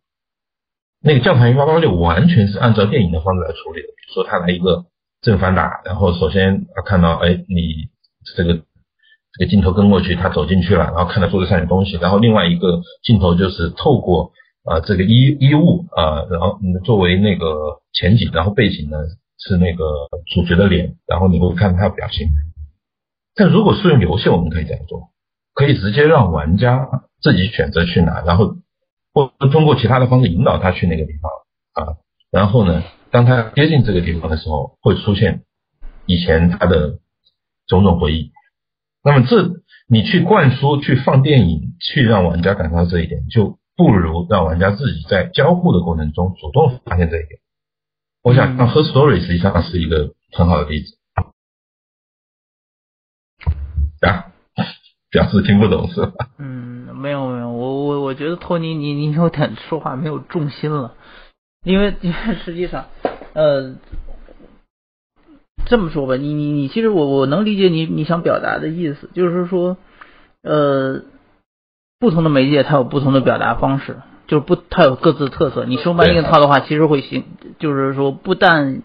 那个教堂一八八六完全是按照电影的方式来处理的，比如说他来一个正反打，然后首先他看到，哎，你这个这个镜头跟过去，他走进去了，然后看到桌子上有东西，然后另外一个镜头就是透过啊这个衣衣物啊，然后作为那个前景，然后背景呢是那个主角的脸，然后你会看他的表情。但如果是用游戏，我们可以这样做，可以直接让玩家自己选择去哪，然后。或通过其他的方式引导他去那个地方啊，然后呢，当他接近这个地方的时候，会出现以前他的种种回忆。那么这你去灌输、去放电影、去让玩家感受到这一点，就不如让玩家自己在交互的过程中主动发现这一点。我想，那 Her Story 实际上是一个很好的例子。啊，表示听不懂是吧？嗯，没有没有。我我我觉得托尼你你有点说话没有重心了，因为因为实际上，呃，这么说吧，你你你其实我我能理解你你想表达的意思，就是说，呃，不同的媒介它有不同的表达方式，就是不它有各自的特色。你生搬硬套的话，其实会行，就是说不但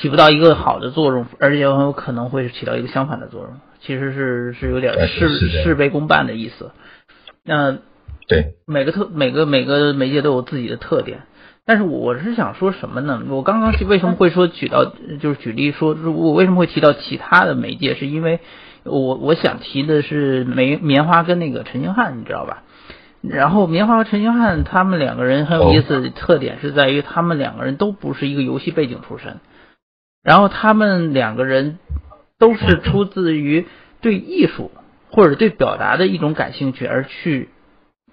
起不到一个好的作用，而且很有可能会起到一个相反的作用。其实是是有点事事倍功半的意思。那。对，每个特每个每个媒介都有自己的特点，但是我是想说什么呢？我刚刚为什么会说举到就是举例说，我为什么会提到其他的媒介？是因为我我想提的是梅棉花跟那个陈星汉，你知道吧？然后棉花和陈星汉他们两个人很有意思的特点是在于他们两个人都不是一个游戏背景出身，然后他们两个人都是出自于对艺术或者对表达的一种感兴趣而去。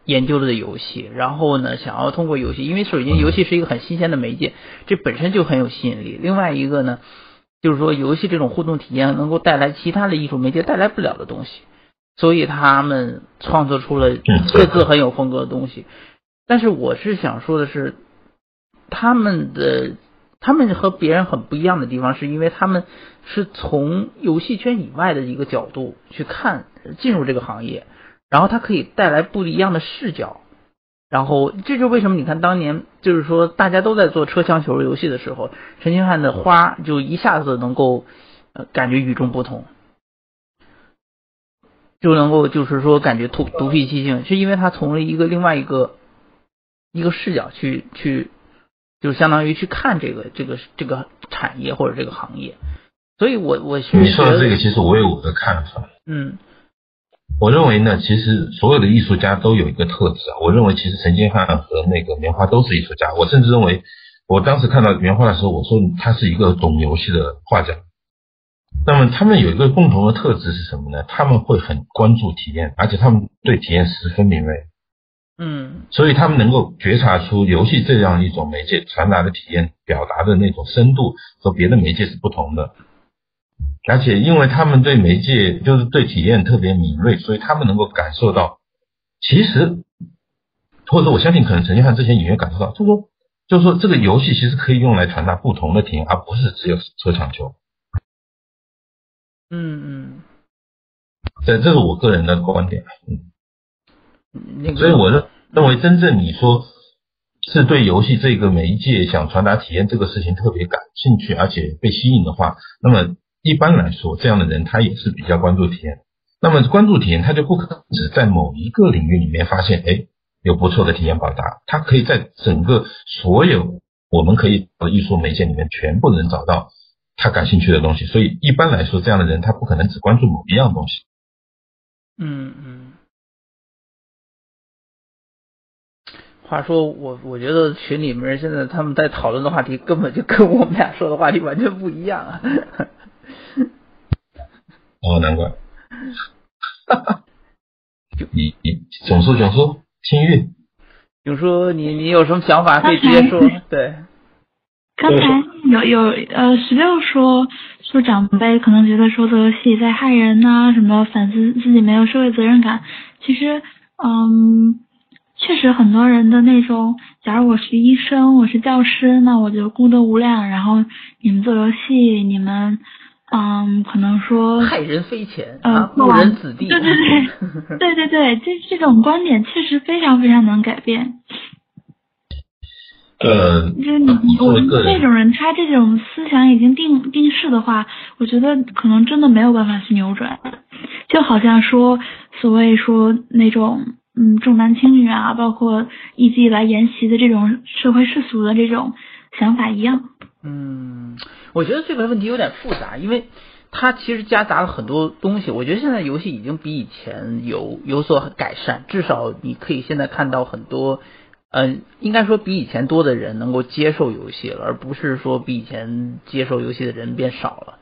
研究的游戏，然后呢，想要通过游戏，因为首先游戏是一个很新鲜的媒介，这本身就很有吸引力。另外一个呢，就是说游戏这种互动体验能够带来其他的艺术媒介带来不了的东西，所以他们创作出了各自很有风格的东西。但是我是想说的是，他们的他们和别人很不一样的地方，是因为他们是从游戏圈以外的一个角度去看进入这个行业。然后它可以带来不一样的视角，然后这就为什么你看当年就是说大家都在做车厢球游戏的时候，陈星汉的花就一下子能够呃感觉与众不同，就能够就是说感觉独独辟蹊径，是因为他从了一个另外一个一个视角去去，就相当于去看这个这个这个产业或者这个行业，所以我我你说的这个其实我有我的看法，嗯。我认为呢，其实所有的艺术家都有一个特质啊。我认为其实陈金汉和那个棉花都是艺术家。我甚至认为，我当时看到棉花的时候，我说他是一个懂游戏的画家。那么他们有一个共同的特质是什么呢？他们会很关注体验，而且他们对体验十分敏锐。嗯。所以他们能够觉察出游戏这样一种媒介传达的体验、表达的那种深度和别的媒介是不同的。而且，因为他们对媒介就是对体验特别敏锐，所以他们能够感受到，其实，或者我相信可能陈金汉这些演员感受到，就说，就是说这个游戏其实可以用来传达不同的体验，而不是只有车抢球。嗯嗯。对，这是我个人的观点。嗯。所以我认认为，真正你说是对游戏这个媒介想传达体验这个事情特别感兴趣，而且被吸引的话，那么一般来说，这样的人他也是比较关注体验。那么关注体验，他就不可能只在某一个领域里面发现，哎，有不错的体验表达，他可以在整个所有我们可以的艺术媒介里面全部能找到他感兴趣的东西。所以一般来说，这样的人他不可能只关注某一样东西。嗯嗯。话说我，我觉得群里面现在他们在讨论的话题，根本就跟我们俩说的话题完全不一样啊！哦，难怪。你你总说总说，青玉。总说你你有什么想法可以直接说。对。刚才有有呃十六说说长辈可能觉得说做游戏在害人呐，什么反思自己没有社会责任感。其实嗯。确实，很多人的那种，假如我是医生，我是教师，那我就功德无量。然后你们做游戏，你们，嗯，可能说害人非浅，呃，误人子弟。对对对，对对对，这这种观点确实非常非常能改变。呃，就是你我们这种人，他这种思想已经定定势的话，我觉得可能真的没有办法去扭转。就好像说，所谓说那种。嗯，重男轻女啊，包括一直以来沿袭的这种社会世俗的这种想法一样。嗯，我觉得这个问题有点复杂，因为它其实夹杂了很多东西。我觉得现在游戏已经比以前有有所改善，至少你可以现在看到很多，嗯，应该说比以前多的人能够接受游戏了，而不是说比以前接受游戏的人变少了。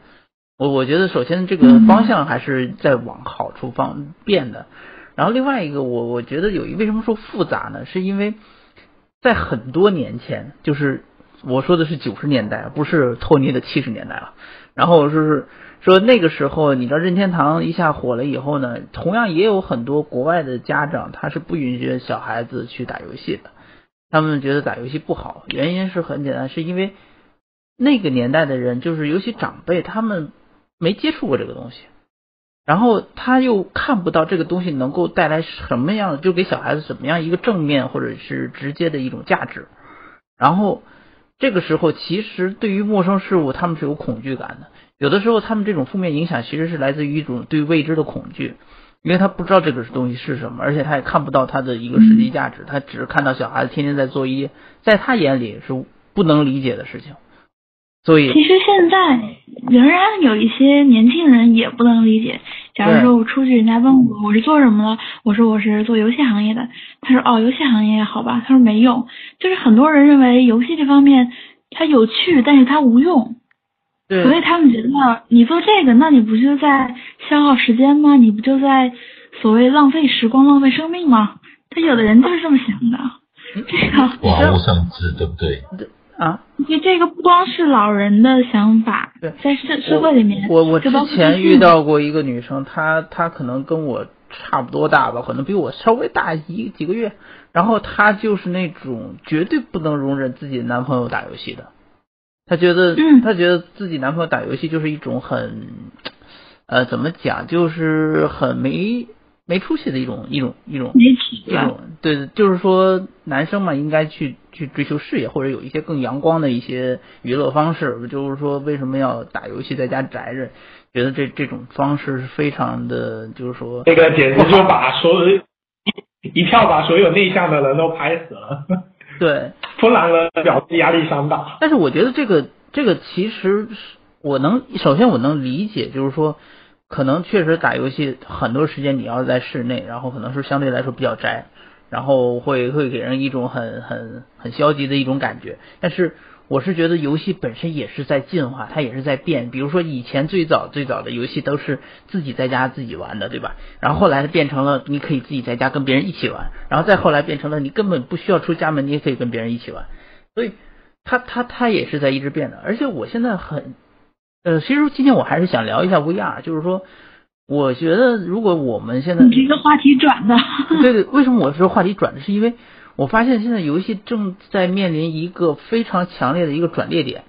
我我觉得首先这个方向还是在往好处方变的。然后另外一个，我我觉得有一为什么说复杂呢？是因为在很多年前，就是我说的是九十年代，不是托尼的七十年代了。然后就是说那个时候，你知道任天堂一下火了以后呢，同样也有很多国外的家长他是不允许小孩子去打游戏的，他们觉得打游戏不好，原因是很简单，是因为那个年代的人，就是尤其长辈，他们没接触过这个东西。然后他又看不到这个东西能够带来什么样的，就给小孩子怎么样一个正面或者是直接的一种价值。然后这个时候，其实对于陌生事物，他们是有恐惧感的。有的时候，他们这种负面影响其实是来自于一种对未知的恐惧，因为他不知道这个东西是什么，而且他也看不到它的一个实际价值。他只是看到小孩子天天在做一些在他眼里是不能理解的事情。所以，其实现在仍然有一些年轻人也不能理解。假如说我出去，人家问我我是做什么的，我说我是做游戏行业的。他说哦，游戏行业好吧。他说没用，就是很多人认为游戏这方面它有趣，但是它无用。对。所以他们觉得你做这个，那你不就在消耗时间吗？你不就在所谓浪费时光、浪费生命吗？他有的人就是这么想的。这个。网络上知对不对？啊，你这个不光是老人的想法，在社社会里面，我我之前遇到过一个女生，她她可能跟我差不多大吧，可能比我稍微大一几个月，然后她就是那种绝对不能容忍自己男朋友打游戏的，她觉得，她觉得自己男朋友打游戏就是一种很，呃，怎么讲，就是很没。没出息的一种一种一种一种对，就是说男生嘛，应该去去追求事业，或者有一些更阳光的一些娱乐方式。就是说，为什么要打游戏在家宅着？觉得这这种方式是非常的，就是说这个简直就把所有一票把所有内向的人都拍死了。对，疯狼人表示压力山大。但是我觉得这个这个其实是我能首先我能理解，就是说。可能确实打游戏很多时间你要在室内，然后可能是相对来说比较宅，然后会会给人一种很很很消极的一种感觉。但是我是觉得游戏本身也是在进化，它也是在变。比如说以前最早最早的游戏都是自己在家自己玩的，对吧？然后后来变成了你可以自己在家跟别人一起玩，然后再后来变成了你根本不需要出家门，你也可以跟别人一起玩。所以它它它也是在一直变的。而且我现在很。呃，其实今天我还是想聊一下 VR，就是说，我觉得如果我们现在你这个话题转的，对对，为什么我说话题转的，是因为我发现现在游戏正在面临一个非常强烈的一个转捩点，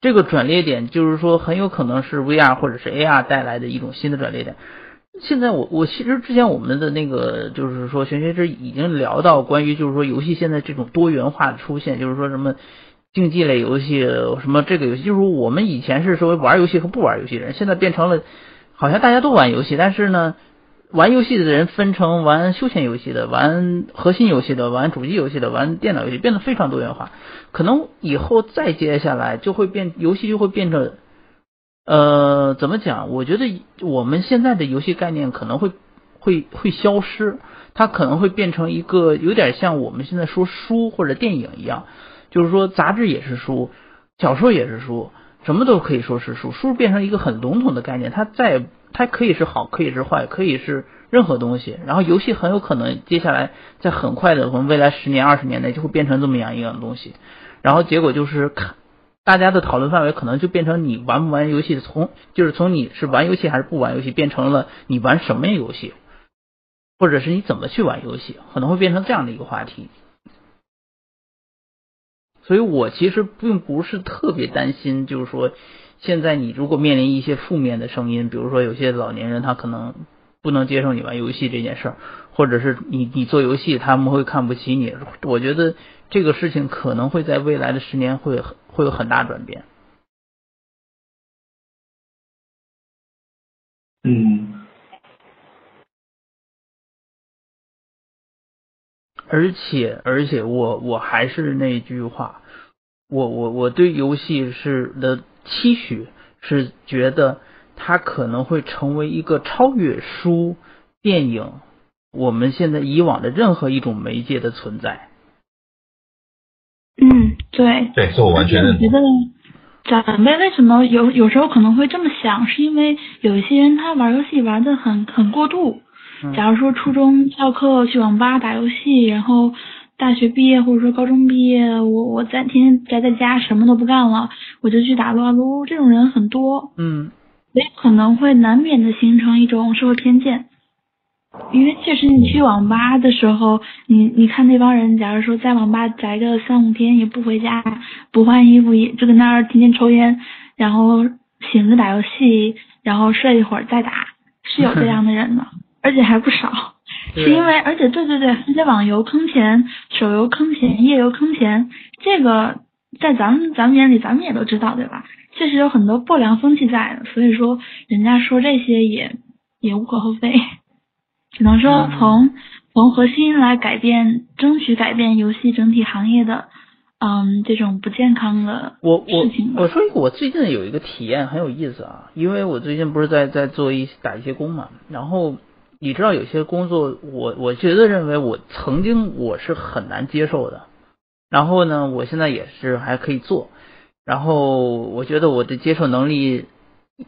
这个转捩点就是说很有可能是 VR 或者是 AR 带来的一种新的转捩点。现在我我其实之前我们的那个就是说玄学之已经聊到关于就是说游戏现在这种多元化的出现，就是说什么竞技类游戏什么这个游戏，就是我们以前是说玩游戏和不玩游戏的人，现在变成了好像大家都玩游戏，但是呢，玩游戏的人分成玩休闲游戏的、玩核心游戏的、玩主机游戏的、玩电脑游戏，变得非常多元化。可能以后再接下来就会变游戏就会变成。呃，怎么讲？我觉得我们现在的游戏概念可能会会会消失，它可能会变成一个有点像我们现在说书或者电影一样，就是说杂志也是书，小说也是书，什么都可以说是书。书变成一个很笼统的概念，它再也它可以是好，可以是坏，可以是任何东西。然后游戏很有可能接下来在很快的我们未来十年二十年内就会变成这么样一样东西，然后结果就是看。大家的讨论范围可能就变成你玩不玩游戏，从就是从你是玩游戏还是不玩游戏，变成了你玩什么游戏，或者是你怎么去玩游戏，可能会变成这样的一个话题。所以我其实并不是特别担心，就是说现在你如果面临一些负面的声音，比如说有些老年人他可能不能接受你玩游戏这件事儿，或者是你你做游戏他们会看不起你，我觉得这个事情可能会在未来的十年会。会有很大转变，嗯，而且而且我我还是那句话，我我我对游戏是的期许是觉得它可能会成为一个超越书、电影，我们现在以往的任何一种媒介的存在。嗯，对，对，是我完全认同。我觉得长辈为什么有有时候可能会这么想，是因为有一些人他玩游戏玩的很很过度。假如说初中翘课去网吧打游戏，然后大学毕业或者说高中毕业，我我在天天宅在家什么都不干了，我就去打撸啊撸，这种人很多。嗯，也可能会难免的形成一种社会偏见。因为确实，你去网吧的时候，你你看那帮人，假如说在网吧宅个三五天也不回家，不换衣服，也就跟那儿天天抽烟，然后醒着打游戏，然后睡一会儿再打，是有这样的人的，而且还不少。是因为，而且对对对，而且网游坑钱，手游坑钱，页游坑钱，这个在咱们咱们眼里，咱们也都知道，对吧？确实有很多不良风气在的，所以说人家说这些也也无可厚非。只能说从从核心来改变，争取改变游戏整体行业的，嗯，这种不健康的我我我说一个，我最近有一个体验很有意思啊，因为我最近不是在在做一打一些工嘛，然后你知道有些工作，我我觉得认为我曾经我是很难接受的，然后呢，我现在也是还可以做，然后我觉得我的接受能力。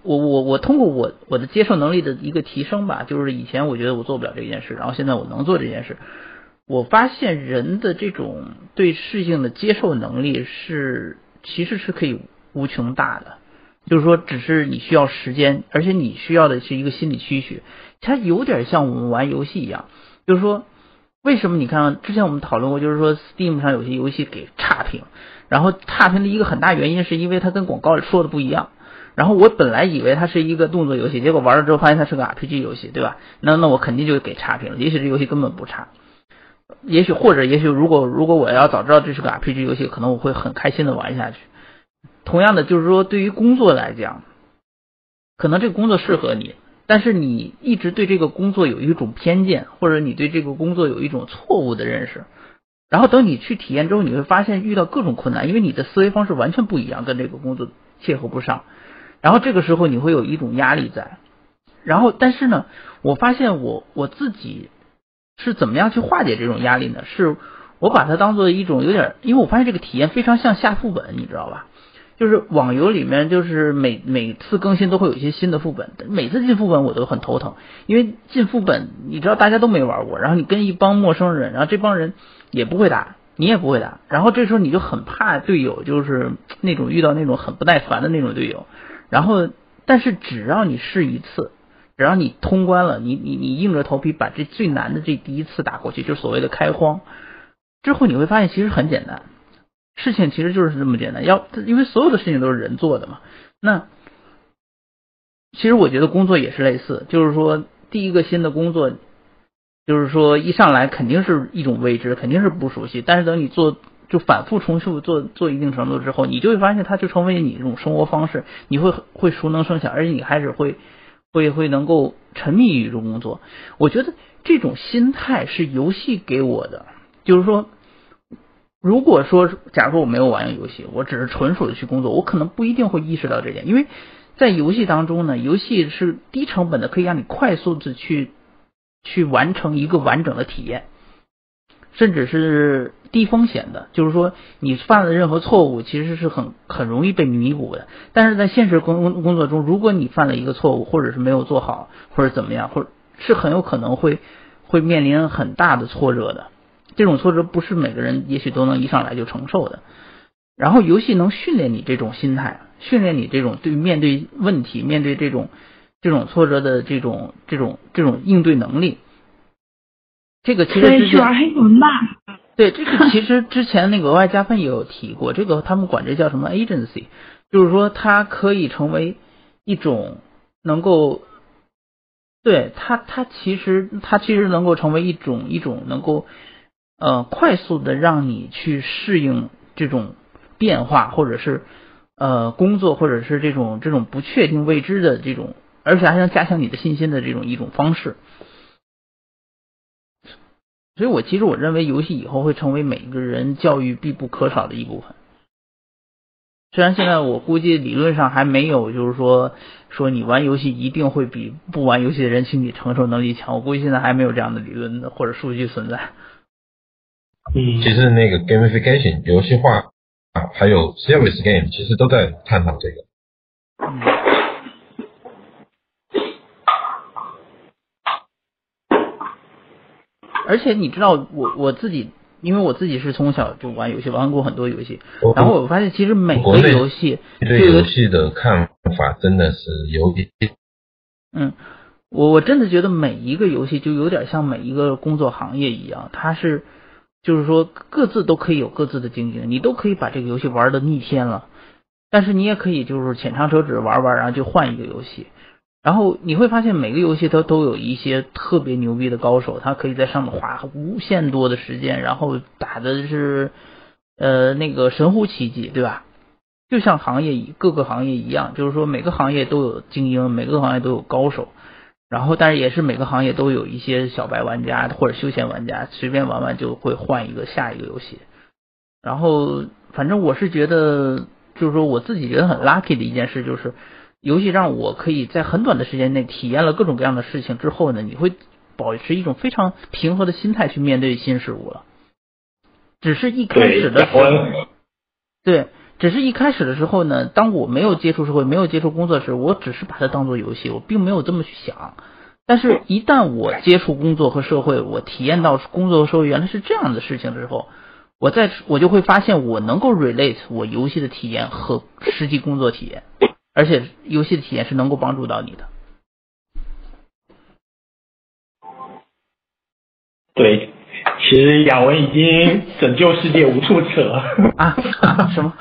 我我我通过我我的接受能力的一个提升吧，就是以前我觉得我做不了这件事，然后现在我能做这件事。我发现人的这种对事情的接受能力是其实是可以无穷大的，就是说只是你需要时间，而且你需要的是一个心理期许。它有点像我们玩游戏一样，就是说为什么你看之前我们讨论过，就是说 Steam 上有些游戏给差评，然后差评的一个很大原因是因为它跟广告说的不一样。然后我本来以为它是一个动作游戏，结果玩了之后发现它是个 RPG 游戏，对吧？那那我肯定就给差评了。也许这游戏根本不差，也许或者也许如果如果我要早知道这是个 RPG 游戏，可能我会很开心的玩下去。同样的，就是说对于工作来讲，可能这个工作适合你，但是你一直对这个工作有一种偏见，或者你对这个工作有一种错误的认识。然后等你去体验之后，你会发现遇到各种困难，因为你的思维方式完全不一样，跟这个工作切合不上。然后这个时候你会有一种压力在，然后但是呢，我发现我我自己是怎么样去化解这种压力呢？是我把它当做一种有点，因为我发现这个体验非常像下副本，你知道吧？就是网游里面就是每每次更新都会有一些新的副本，每次进副本我都很头疼，因为进副本你知道大家都没玩过，然后你跟一帮陌生人，然后这帮人也不会打，你也不会打，然后这时候你就很怕队友就是那种遇到那种很不耐烦的那种队友。然后，但是只要你试一次，只要你通关了，你你你硬着头皮把这最难的这第一次打过去，就所谓的开荒，之后你会发现其实很简单，事情其实就是这么简单。要因为所有的事情都是人做的嘛，那其实我觉得工作也是类似，就是说第一个新的工作，就是说一上来肯定是一种未知，肯定是不熟悉。但是等你做就反复重复做做一定程度之后，你就会发现它就成为你一种生活方式，你会会熟能生巧，而且你开始会会会能够沉迷于这种工作。我觉得这种心态是游戏给我的，就是说。如果说，假如说我没有玩游戏，我只是纯属的去工作，我可能不一定会意识到这点，因为在游戏当中呢，游戏是低成本的，可以让你快速的去去完成一个完整的体验，甚至是低风险的，就是说你犯了任何错误，其实是很很容易被弥补的。但是在现实工工作中，如果你犯了一个错误，或者是没有做好，或者怎么样，或是很有可能会会面临很大的挫折的。这种挫折不是每个人也许都能一上来就承受的，然后游戏能训练你这种心态，训练你这种对面对问题、面对这种这种挫折的这种这种这种应对能力。这个其实之前对这个其实之前那个额外加分也有提过，这个他们管这叫什么 agency，就是说它可以成为一种能够对它它其实它其实能够成为一种一种能够。呃，快速的让你去适应这种变化，或者是呃工作，或者是这种这种不确定未知的这种，而且还能加强你的信心的这种一种方式。所以我其实我认为游戏以后会成为每个人教育必不可少的一部分。虽然现在我估计理论上还没有，就是说说你玩游戏一定会比不玩游戏的人心理承受能力强，我估计现在还没有这样的理论或者数据存在。嗯，其实那个 gamification 游戏化啊，还有 service game，其实都在探讨这个。嗯。而且你知道，我我自己，因为我自己是从小就玩游戏，玩过很多游戏，然后我发现其实每个游戏对游戏的看法真的是有点。嗯，我我真的觉得每一个游戏就有点像每一个工作行业一样，它是。就是说，各自都可以有各自的经营，你都可以把这个游戏玩的逆天了，但是你也可以就是浅尝辄止玩玩，然后就换一个游戏，然后你会发现每个游戏它都有一些特别牛逼的高手，他可以在上面花无限多的时间，然后打的是呃那个神乎其技，对吧？就像行业各个行业一样，就是说每个行业都有精英，每个行业都有高手。然后，但是也是每个行业都有一些小白玩家或者休闲玩家，随便玩玩就会换一个下一个游戏。然后，反正我是觉得，就是说我自己觉得很 lucky 的一件事，就是游戏让我可以在很短的时间内体验了各种各样的事情之后呢，你会保持一种非常平和的心态去面对新事物了。只是一开始的时候，对。只是一开始的时候呢，当我没有接触社会、没有接触工作时，我只是把它当做游戏，我并没有这么去想。但是，一旦我接触工作和社会，我体验到工作和社会原来是这样的事情之后，我在我就会发现，我能够 relate 我游戏的体验和实际工作体验，而且游戏的体验是能够帮助到你的。对，其实雅文已经拯救世界无数次了。啊？什么？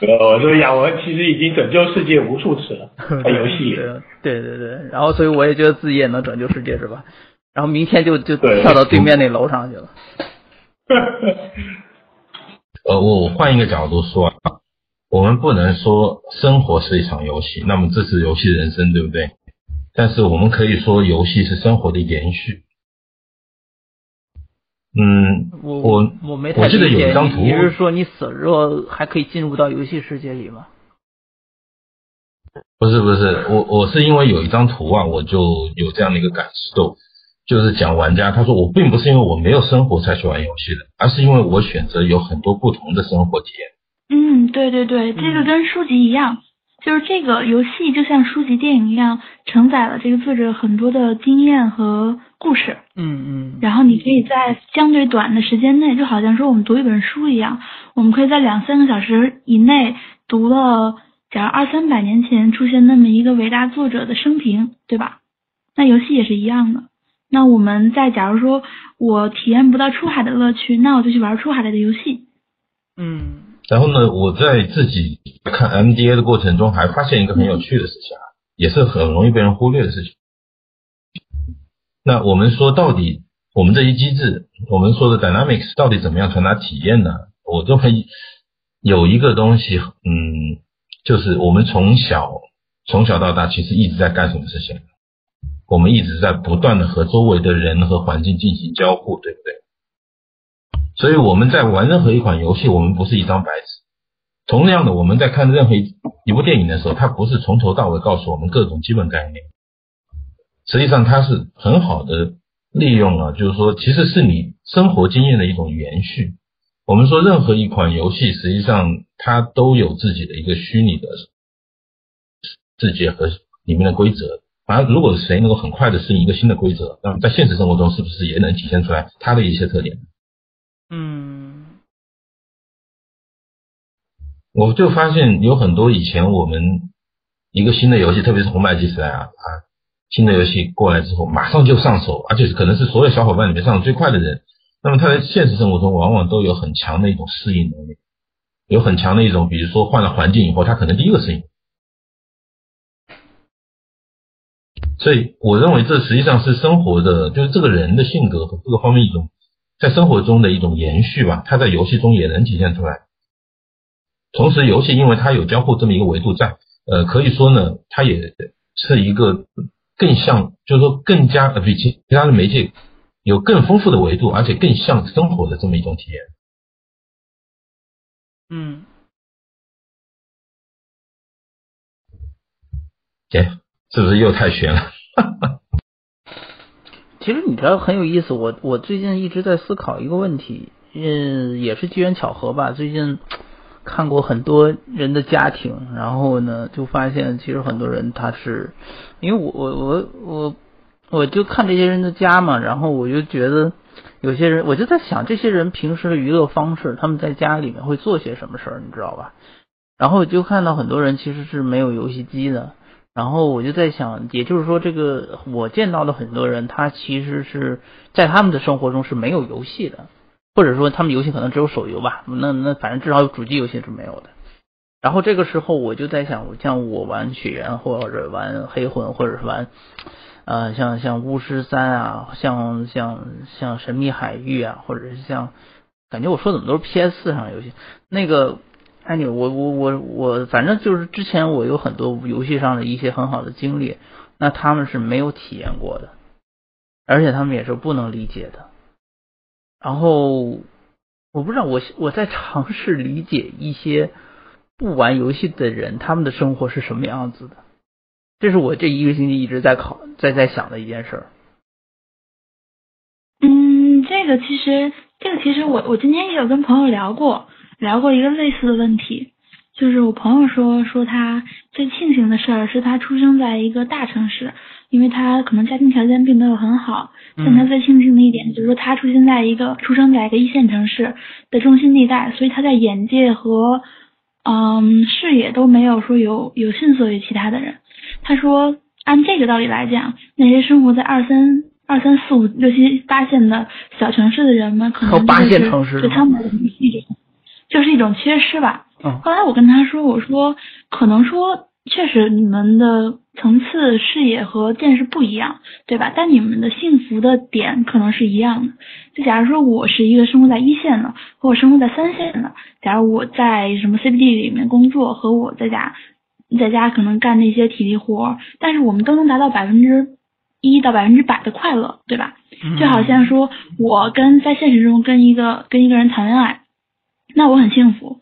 呃，我说亚文其实已经拯救世界无数次了，在游戏里。对对对，然后所以我也觉得自己也能拯救世界，是吧？然后明天就就跳到对面那楼上去了。呃，我我换一个角度说啊，我们不能说生活是一场游戏，那么这是游戏人生，对不对？但是我们可以说游戏是生活的延续。嗯，我我我没太记得有一张图，你是说你死了之后还可以进入到游戏世界里吗？不是不是，我我是因为有一张图啊，我就有这样的一个感受，就是讲玩家他说我并不是因为我没有生活才去玩游戏的，而是因为我选择有很多不同的生活体验。嗯，对对对，这个跟书籍一样，就是这个游戏就像书籍、电影一样，承载了这个作者很多的经验和。故事，嗯嗯，然后你可以在相对短的时间内，就好像说我们读一本书一样，我们可以在两三个小时以内读了，假如二三百年前出现那么一个伟大作者的生平，对吧？那游戏也是一样的。那我们在假如说我体验不到出海的乐趣，那我就去玩出海类的游戏。嗯。然后呢，我在自己看 MDA 的过程中，还发现一个很有趣的事情啊，也是很容易被人忽略的事情。那我们说到底，我们这些机制，我们说的 dynamics 到底怎么样传达体验呢？我认为有一个东西，嗯，就是我们从小从小到大，其实一直在干什么事情？我们一直在不断的和周围的人和环境进行交互，对不对？所以我们在玩任何一款游戏，我们不是一张白纸。同样的，我们在看任何一部电影的时候，它不是从头到尾告诉我们各种基本概念。实际上，它是很好的利用了，就是说，其实是你生活经验的一种延续。我们说，任何一款游戏，实际上它都有自己的一个虚拟的世界和里面的规则。而如果谁能够很快的适应一个新的规则，那么在现实生活中是不是也能体现出来它的一些特点？嗯，我就发现有很多以前我们一个新的游戏，特别是红白机时代啊啊，新的游戏过来之后马上就上手，而且可能是所有小伙伴里面上手最快的人。那么他在现实生活中往往都有很强的一种适应能力，有很强的一种，比如说换了环境以后，他可能第一个适应。所以我认为这实际上是生活的，就是这个人的性格和各个方面一种。在生活中的一种延续吧，它在游戏中也能体现出来。同时，游戏因为它有交互这么一个维度在，呃，可以说呢，它也是一个更像，就是说更加比其其他的媒介有更丰富的维度，而且更像生活的这么一种体验。嗯。哎，是不是又太悬了？其实你知道很有意思，我我最近一直在思考一个问题，嗯，也是机缘巧合吧。最近看过很多人的家庭，然后呢，就发现其实很多人他是，因为我我我我我就看这些人的家嘛，然后我就觉得有些人，我就在想这些人平时的娱乐方式，他们在家里面会做些什么事儿，你知道吧？然后就看到很多人其实是没有游戏机的。然后我就在想，也就是说，这个我见到的很多人，他其实是在他们的生活中是没有游戏的，或者说他们游戏可能只有手游吧。那那反正至少有主机游戏是没有的。然后这个时候我就在想，像我玩血缘或者玩黑魂，或者是玩呃像像巫师三啊，像像像神秘海域啊，或者是像感觉我说怎么都是 PS 四上游戏那个。哎，你我我我我，反正就是之前我有很多游戏上的一些很好的经历，那他们是没有体验过的，而且他们也是不能理解的。然后我不知道，我我在尝试理解一些不玩游戏的人，他们的生活是什么样子的。这是我这一个星期一直在考在在想的一件事儿。嗯，这个其实这个其实我我今天也有跟朋友聊过。聊过一个类似的问题，就是我朋友说说他最庆幸的事儿是他出生在一个大城市，因为他可能家庭条件并没有很好。但他最庆幸的一点就是说他出生在一个出生在一个一线城市的中心地带，所以他在眼界和嗯视野都没有说有有逊色于其他的人。他说按这个道理来讲，那些生活在二三二三四五六七八线的小城市的人们，可能就是对他们的一种。就是一种缺失吧。嗯。后来我跟他说，我说可能说确实你们的层次视野和见识不一样，对吧？但你们的幸福的点可能是一样的。就假如说我是一个生活在一线的，和我生活在三线的，假如我在什么 CBD 里面工作，和我在家在家可能干那些体力活，但是我们都能达到百分之一到百分之百的快乐，对吧？就好像说我跟在现实中跟一个跟一个人谈恋爱。那我很幸福，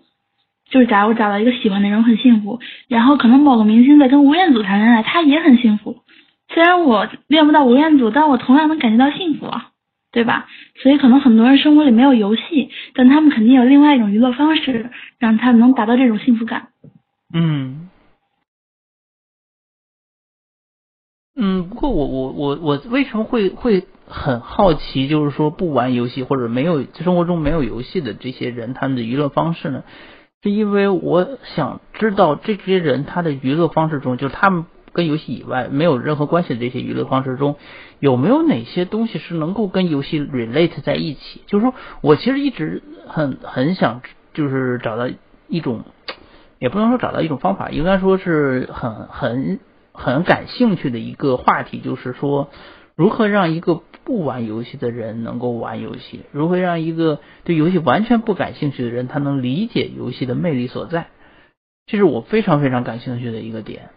就是假如我找到一个喜欢的人，我很幸福。然后可能某个明星在跟吴彦祖谈恋爱，他也很幸福。虽然我恋不到吴彦祖，但我同样能感觉到幸福啊，对吧？所以可能很多人生活里没有游戏，但他们肯定有另外一种娱乐方式，让他能达到这种幸福感。嗯，嗯，不过我我我我为什么会会？很好奇，就是说不玩游戏或者没有生活中没有游戏的这些人，他们的娱乐方式呢？是因为我想知道这些人他的娱乐方式中，就是他们跟游戏以外没有任何关系的这些娱乐方式中，有没有哪些东西是能够跟游戏 relate 在一起？就是说我其实一直很很想，就是找到一种，也不能说找到一种方法，应该说是很很很感兴趣的一个话题，就是说。如何让一个不玩游戏的人能够玩游戏？如何让一个对游戏完全不感兴趣的人他能理解游戏的魅力所在？这是我非常非常感兴趣的一个点。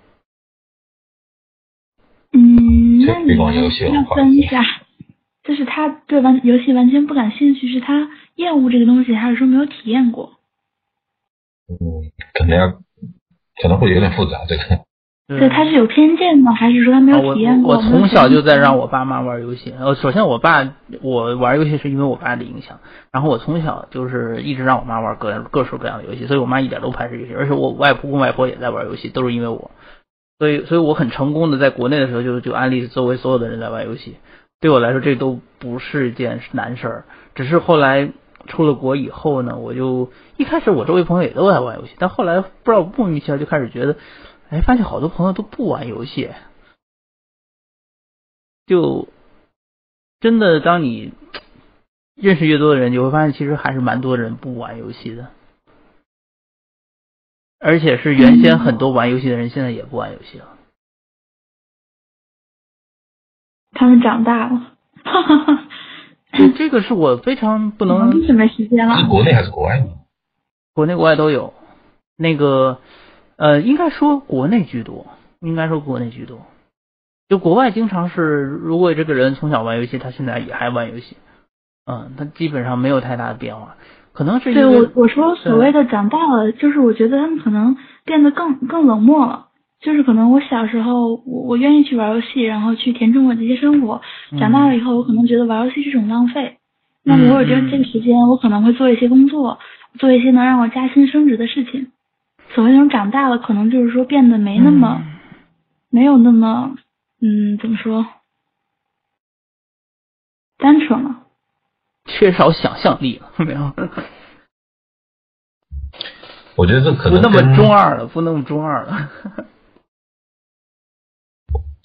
嗯，那你要分一下，就是他对玩游戏完全不感兴趣，是他厌恶这个东西，还是说没有体验过？嗯，可能要可能会有点复杂，这个。对，他是有偏见吗？还是说他没有体验过？我从小就在让我爸妈玩游戏。呃，首先我爸我玩游戏是因为我爸的影响，然后我从小就是一直让我妈玩各各式各样的游戏，所以我妈一点都不排斥游戏，而且我外婆跟外婆也在玩游戏，都是因为我。所以，所以我很成功的在国内的时候就就安利周围所有的人在玩游戏，对我来说这都不是件难事儿。只是后来出了国以后呢，我就一开始我周围朋友也都在玩游戏，但后来不知道莫名其妙就开始觉得。哎，发现好多朋友都不玩游戏，就真的当你认识越多的人，你会发现其实还是蛮多人不玩游戏的，而且是原先很多玩游戏的人，现在也不玩游戏了。他们长大了，哈哈哈。这这个是我非常不能。什么时间了？是国内还是国外？国内国外都有，那个。呃，应该说国内居多，应该说国内居多。就国外经常是，如果这个人从小玩游戏，他现在也还玩游戏，嗯，他基本上没有太大的变化。可能是对我我说所谓的长大了，就是我觉得他们可能变得更更冷漠了。就是可能我小时候我我愿意去玩游戏，然后去填充我这些生活。长大了以后，我可能觉得玩游戏是一种浪费。那么我觉得这个时间，我可能会做一些工作，做一些能让我加薪升职的事情。所谓那种长大了，可能就是说变得没那么，没有那么，嗯，怎么说，单纯了，缺少想象力了，没有。我觉得这可能不那么中二了，不那么中二了。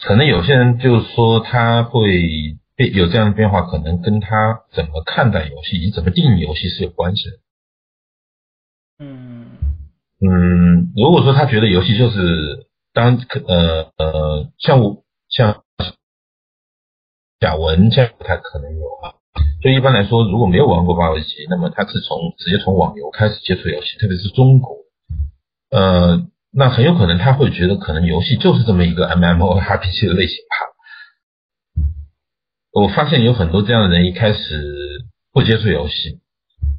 可能有些人就是说他会变有这样的变化，可能跟他怎么看待游戏以及怎么定义游戏是有关系的。嗯。如果说他觉得游戏就是当呃呃像我像贾文这样不太可能有啊。就一般来说，如果没有玩过八位机，那么他是从直接从网游开始接触游戏，特别是中国，呃，那很有可能他会觉得可能游戏就是这么一个 M M O R P G 的类型吧。我发现有很多这样的人一开始不接触游戏，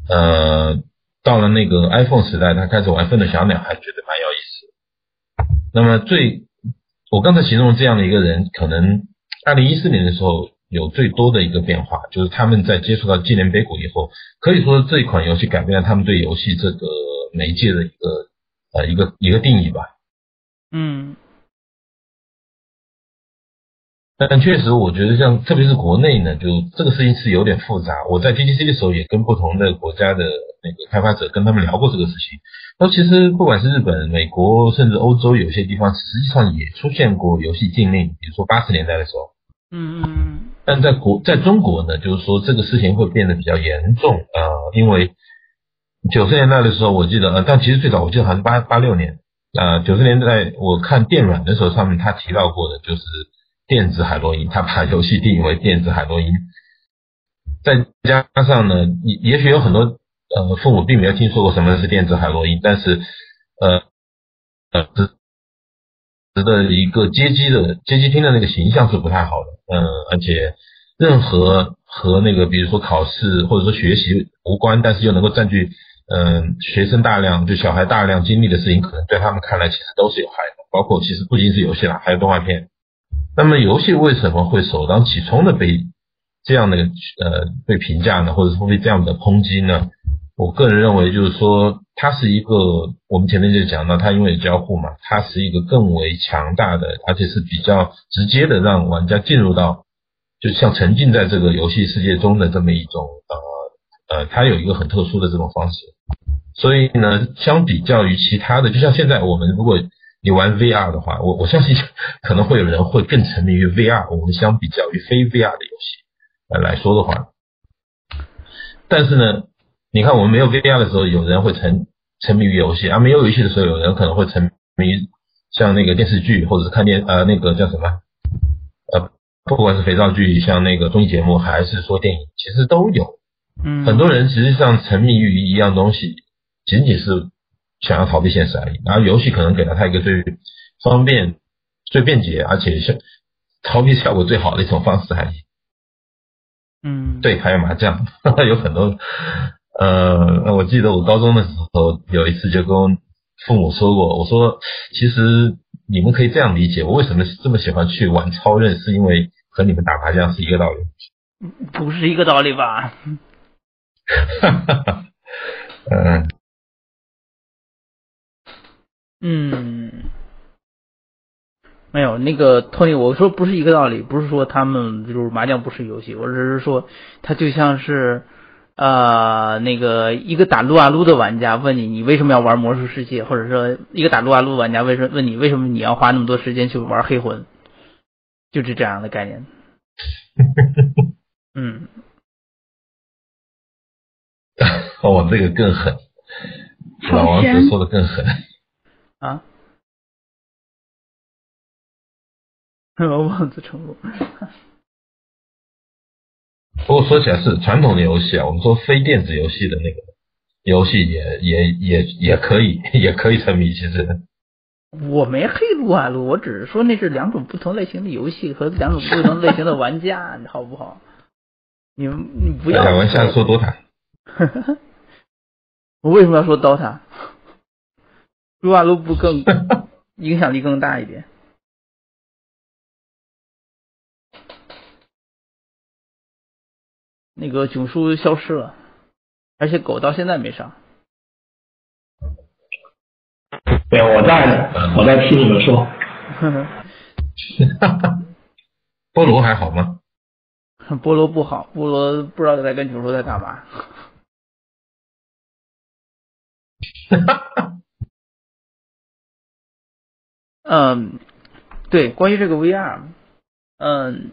呃。到了那个 iPhone 时代，他开始玩《愤怒小鸟》，还觉得蛮有意思。那么最，我刚才形容这样的一个人，可能二零一四年的时候有最多的一个变化，就是他们在接触到纪念碑谷以后，可以说这一款游戏改变了他们对游戏这个媒介的一个呃一个一个定义吧。嗯。但确实，我觉得像特别是国内呢，就这个事情是有点复杂。我在 GTC 的时候也跟不同的国家的那个开发者跟他们聊过这个事情。那其实不管是日本、美国，甚至欧洲，有些地方实际上也出现过游戏禁令，比如说八十年代的时候。嗯嗯嗯。但在国在中国呢，就是说这个事情会变得比较严重啊，因为九十年代的时候，我记得呃，但其实最早我记得好像是八八六年啊，九十年代我看电软的时候，上面他提到过的就是。电子海洛因，他把游戏定义为电子海洛因，再加上呢，也也许有很多呃父母并没有听说过什么是电子海洛因，但是呃呃，这的一个街机的街机厅的那个形象是不太好的，嗯，而且任何和那个比如说考试或者说学习无关，但是又能够占据嗯学生大量就小孩大量精力的事情，可能对他们看来其实都是有害的，包括其实不仅是游戏了，还有动画片。那么游戏为什么会首当其冲的被这样的呃被评价呢，或者说被这样的抨击呢？我个人认为就是说，它是一个我们前面就讲到，它因为交互嘛，它是一个更为强大的，而且是比较直接的让玩家进入到，就像沉浸在这个游戏世界中的这么一种呃呃，它有一个很特殊的这种方式。所以呢，相比较于其他的，就像现在我们如果你玩 VR 的话，我我相信 可能会有人会更沉迷于 VR。我们相比较于非 VR 的游戏呃来说的话，但是呢，你看我们没有 VR 的时候，有人会沉沉迷于游戏；而没有游戏的时候，有人可能会沉迷像那个电视剧或者是看电呃那个叫什么呃不管是肥皂剧，像那个综艺节目，还是说电影，其实都有。嗯，很多人实际上沉迷于一样东西，仅仅是想要逃避现实而已。然后游戏可能给了他一个最方便、最便捷，而且是逃避效果最好的一种方式而已。嗯，对，还有麻将，有很多。呃，我记得我高中的时候有一次就跟父母说过，我说其实你们可以这样理解，我为什么这么喜欢去玩超任，是因为和你们打麻将是一个道理。不是一个道理吧？哈哈哈，嗯，嗯，没有那个托尼，我说不是一个道理，不是说他们就是麻将不是游戏，我只是说他就像是呃那个一个打撸啊撸的玩家问你，你为什么要玩魔兽世界，或者说一个打撸啊撸玩家为什问你为什么你要花那么多时间去玩黑魂，就是这样的概念。嗯。哦，这个更狠，老王子说的更狠啊！老王子成功。不过说起来是传统的游戏啊，我们说非电子游戏的那个游戏也也也也可以 也可以沉迷，其实。我没黑撸啊撸，我只是说那是两种不同类型的游戏和两种不同类型的玩家，好不好？你们你不要。玩下说 DOTA。我为什么要说 DOTA？撸啊撸不更 影响力更大一点？那个囧叔消失了，而且狗到现在没上。对，我在呢，我在听你们说。菠萝还好吗？菠萝不好，菠萝不知道在跟囧叔在干嘛。嗯，对，关于这个 VR，嗯，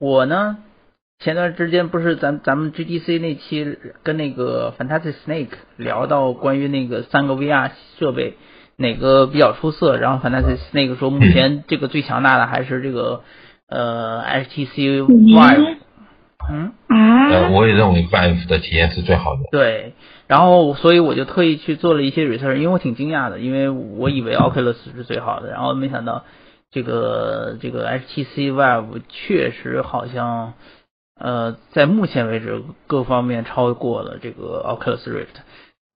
我呢，前段时间不是咱咱们 GDC 那期跟那个 Fantastic Snake 聊到关于那个三个 VR 设备哪个比较出色，然后 Fantastic Snake 说目前这个最强大的还是这个呃 HTC Vive，嗯，啊，我也认为 Vive 的体验是最好的，对。然后，所以我就特意去做了一些 research，因为我挺惊讶的，因为我以为 Oculus 是最好的，然后没想到这个这个 HTC Vive 确实好像呃在目前为止各方面超过了这个 Oculus Rift。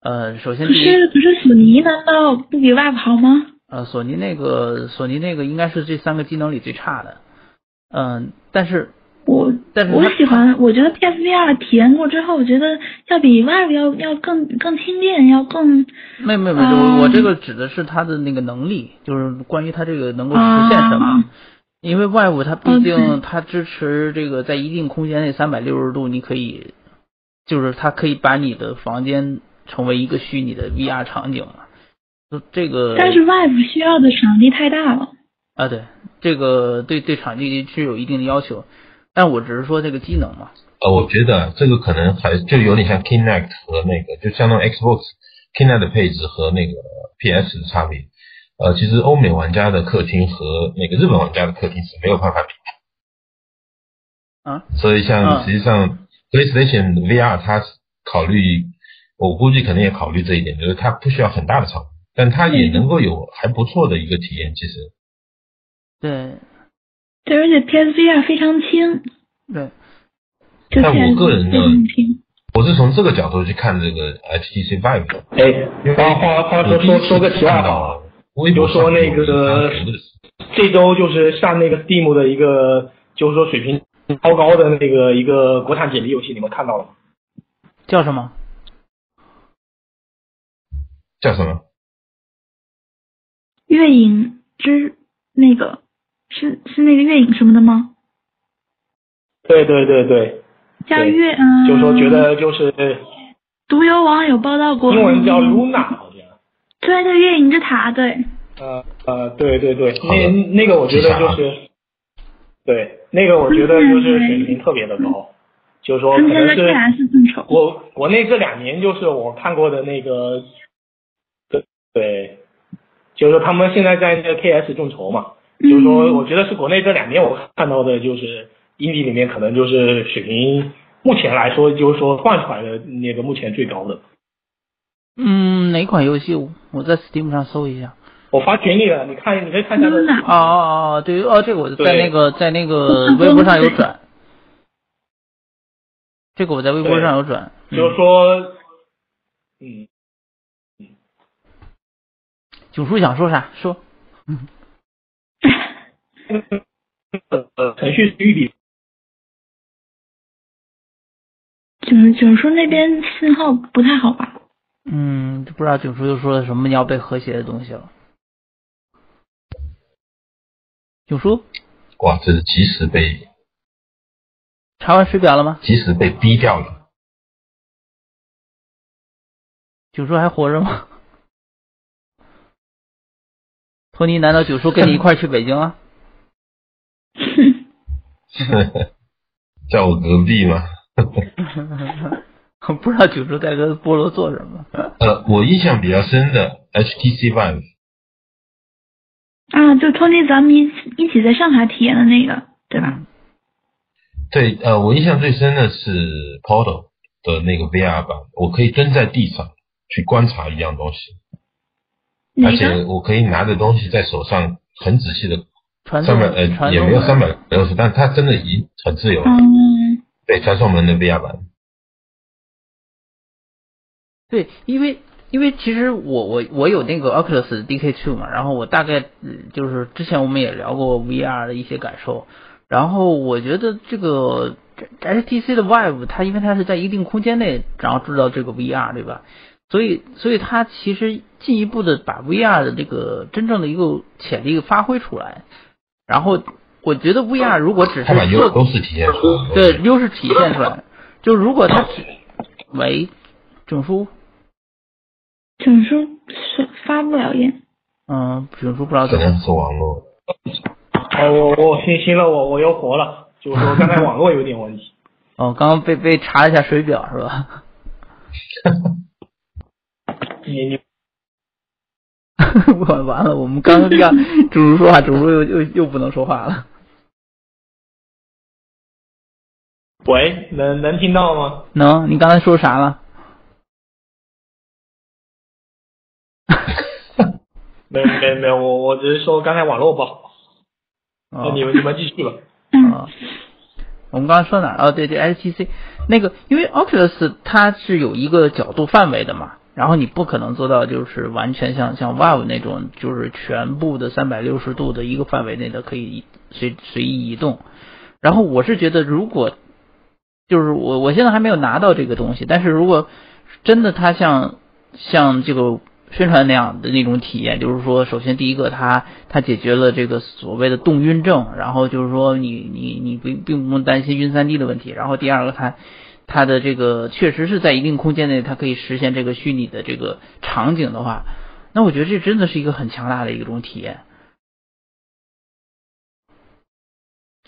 呃，首先不是不是索尼难道不比 Vive 好吗？呃，索尼那个索尼那个应该是这三个机能里最差的。嗯，但是。我我喜欢，我觉得 PSVR 体验过之后，我觉得要比 Vive 要要更更轻便，要更没有没有没，我我这个指的是它的那个能力，就是关于它这个能够实现什么。因为 Vive 它毕竟它支持这个在一定空间内三百六十度，你可以就是它可以把你的房间成为一个虚拟的 VR 场景嘛。就这个，但是 Vive 需要的场地太大了。啊，对，这个对对场地是有一定的要求。但我只是说这个机能嘛。呃，我觉得这个可能还就有点像 Kinect 和那个，就相当于 Xbox Kinect 的配置和那个 PS 的差别。呃，其实欧美玩家的客厅和那个日本玩家的客厅是没有办法比的。啊。所以像实际上 PlayStation VR 它考虑，我估计可能也考虑这一点，就是它不需要很大的场地，但它也能够有还不错的一个体验。其实。对。对，而且 PSVR 非常轻。对。但我个人呢，我是从这个角度去看这个 HTC Vive。哎，话话话说说说个题外话，比如说那个这周就是上那个 Steam 的一个，就是说水平超高的那个一个国产解谜游戏，你们看到了吗？叫什么？叫什么？月影之那个。是是那个月影什么的吗？对对对对，叫月嗯，就说觉得就是独游网有报道过，英文叫 Luna 好像。对对，月影之塔，对。呃呃，对对对，那那个我觉得就是，对，那个我觉得就是水平特别的高，就是说可能是国国内这两年就是我看过的那个，对对，就是说他们现在在那个 KS 众筹嘛。就是说，我觉得是国内这两年我看到的，就是英迪里面可能就是水平，目前来说就是说换出来的那个目前最高的。嗯，哪款游戏？我在 Steam 上搜一下。我发群里了，你看，你可以看一下。哦哦哦，对哦，这个我在那个在那个微博上有转。这个我在微博上有转。就是说，嗯嗯。九叔想说啥？说。呃，程序预比。九九叔那边信号不太好吧？嗯，不知道九叔又说了什么要被和谐的东西了。九叔，哇，这是及时被查完水表了吗？及时被逼掉了。九叔还活着吗？托尼，难道九叔跟你一块去北京了？在我隔壁吗？不知道九叔在跟菠萝做什么。呃，我印象比较深的 HTC Vive。啊，就托尼，咱们一一起在上海体验的那个，对吧？对，呃，我印象最深的是 Portal 的那个 VR 版，我可以蹲在地上去观察一样东西，而且我可以拿着东西在手上很仔细的，三百呃也没有三百六十，但它真的已很自由。嗯，对，传送门的 VR 版。对，因为。因为其实我我我有那个 Oculus DK Two 嘛，然后我大概就是之前我们也聊过 VR 的一些感受，然后我觉得这个 HTC 的 Vive 它因为它是在一定空间内然后制造这个 VR 对吧？所以所以它其实进一步的把 VR 的这个真正的一个潜力发挥出来，然后我觉得 VR 如果只是优优势体现出来，对优势体现出来，就如果它只喂整书。整书是发不了言。嗯，整书不知道怎么。是网络。哦，我我行行了，我我又活了，就是说刚才网络有点问题。哦，刚刚被被查了一下水表是吧？你 你。完完了，我们刚刚让主书说话，主书又又又不能说话了。喂，能能听到吗？能，你刚才说啥了？没没没有，我我只是说刚才网络不好。那你们你们继续吧。啊，我们刚刚说哪儿？哦，对对，HTC 那个，因为 Oculus 它是有一个角度范围的嘛，然后你不可能做到就是完全像像 Valve 那种，就是全部的三百六十度的一个范围内的可以随随意移动。然后我是觉得，如果就是我我现在还没有拿到这个东西，但是如果真的它像像这个。宣传那样的那种体验，就是说，首先第一个，它它解决了这个所谓的动晕症，然后就是说，你你你并并不用担心晕三 D 的问题。然后第二个，它它的这个确实是在一定空间内，它可以实现这个虚拟的这个场景的话，那我觉得这真的是一个很强大的一种体验，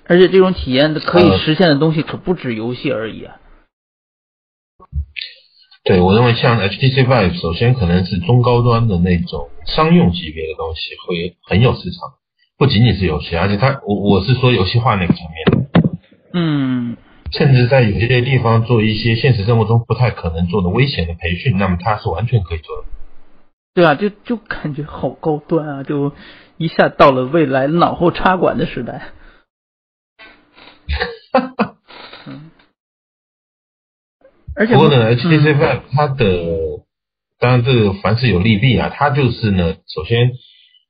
而且这种体验的可以实现的东西可不止游戏而已啊。对，我认为像 HTC Vive，首先可能是中高端的那种商用级别的东西会很有市场，不仅仅是游戏，而且它我我是说游戏化那个层面，嗯，甚至在有些地方做一些现实生活中不太可能做的危险的培训，那么他是完全可以做的。对啊，就就感觉好高端啊，就一下到了未来脑后插管的时代。哈哈。不过呢，HTC Vive 它的当然这个凡事有利弊啊，它就是呢，首先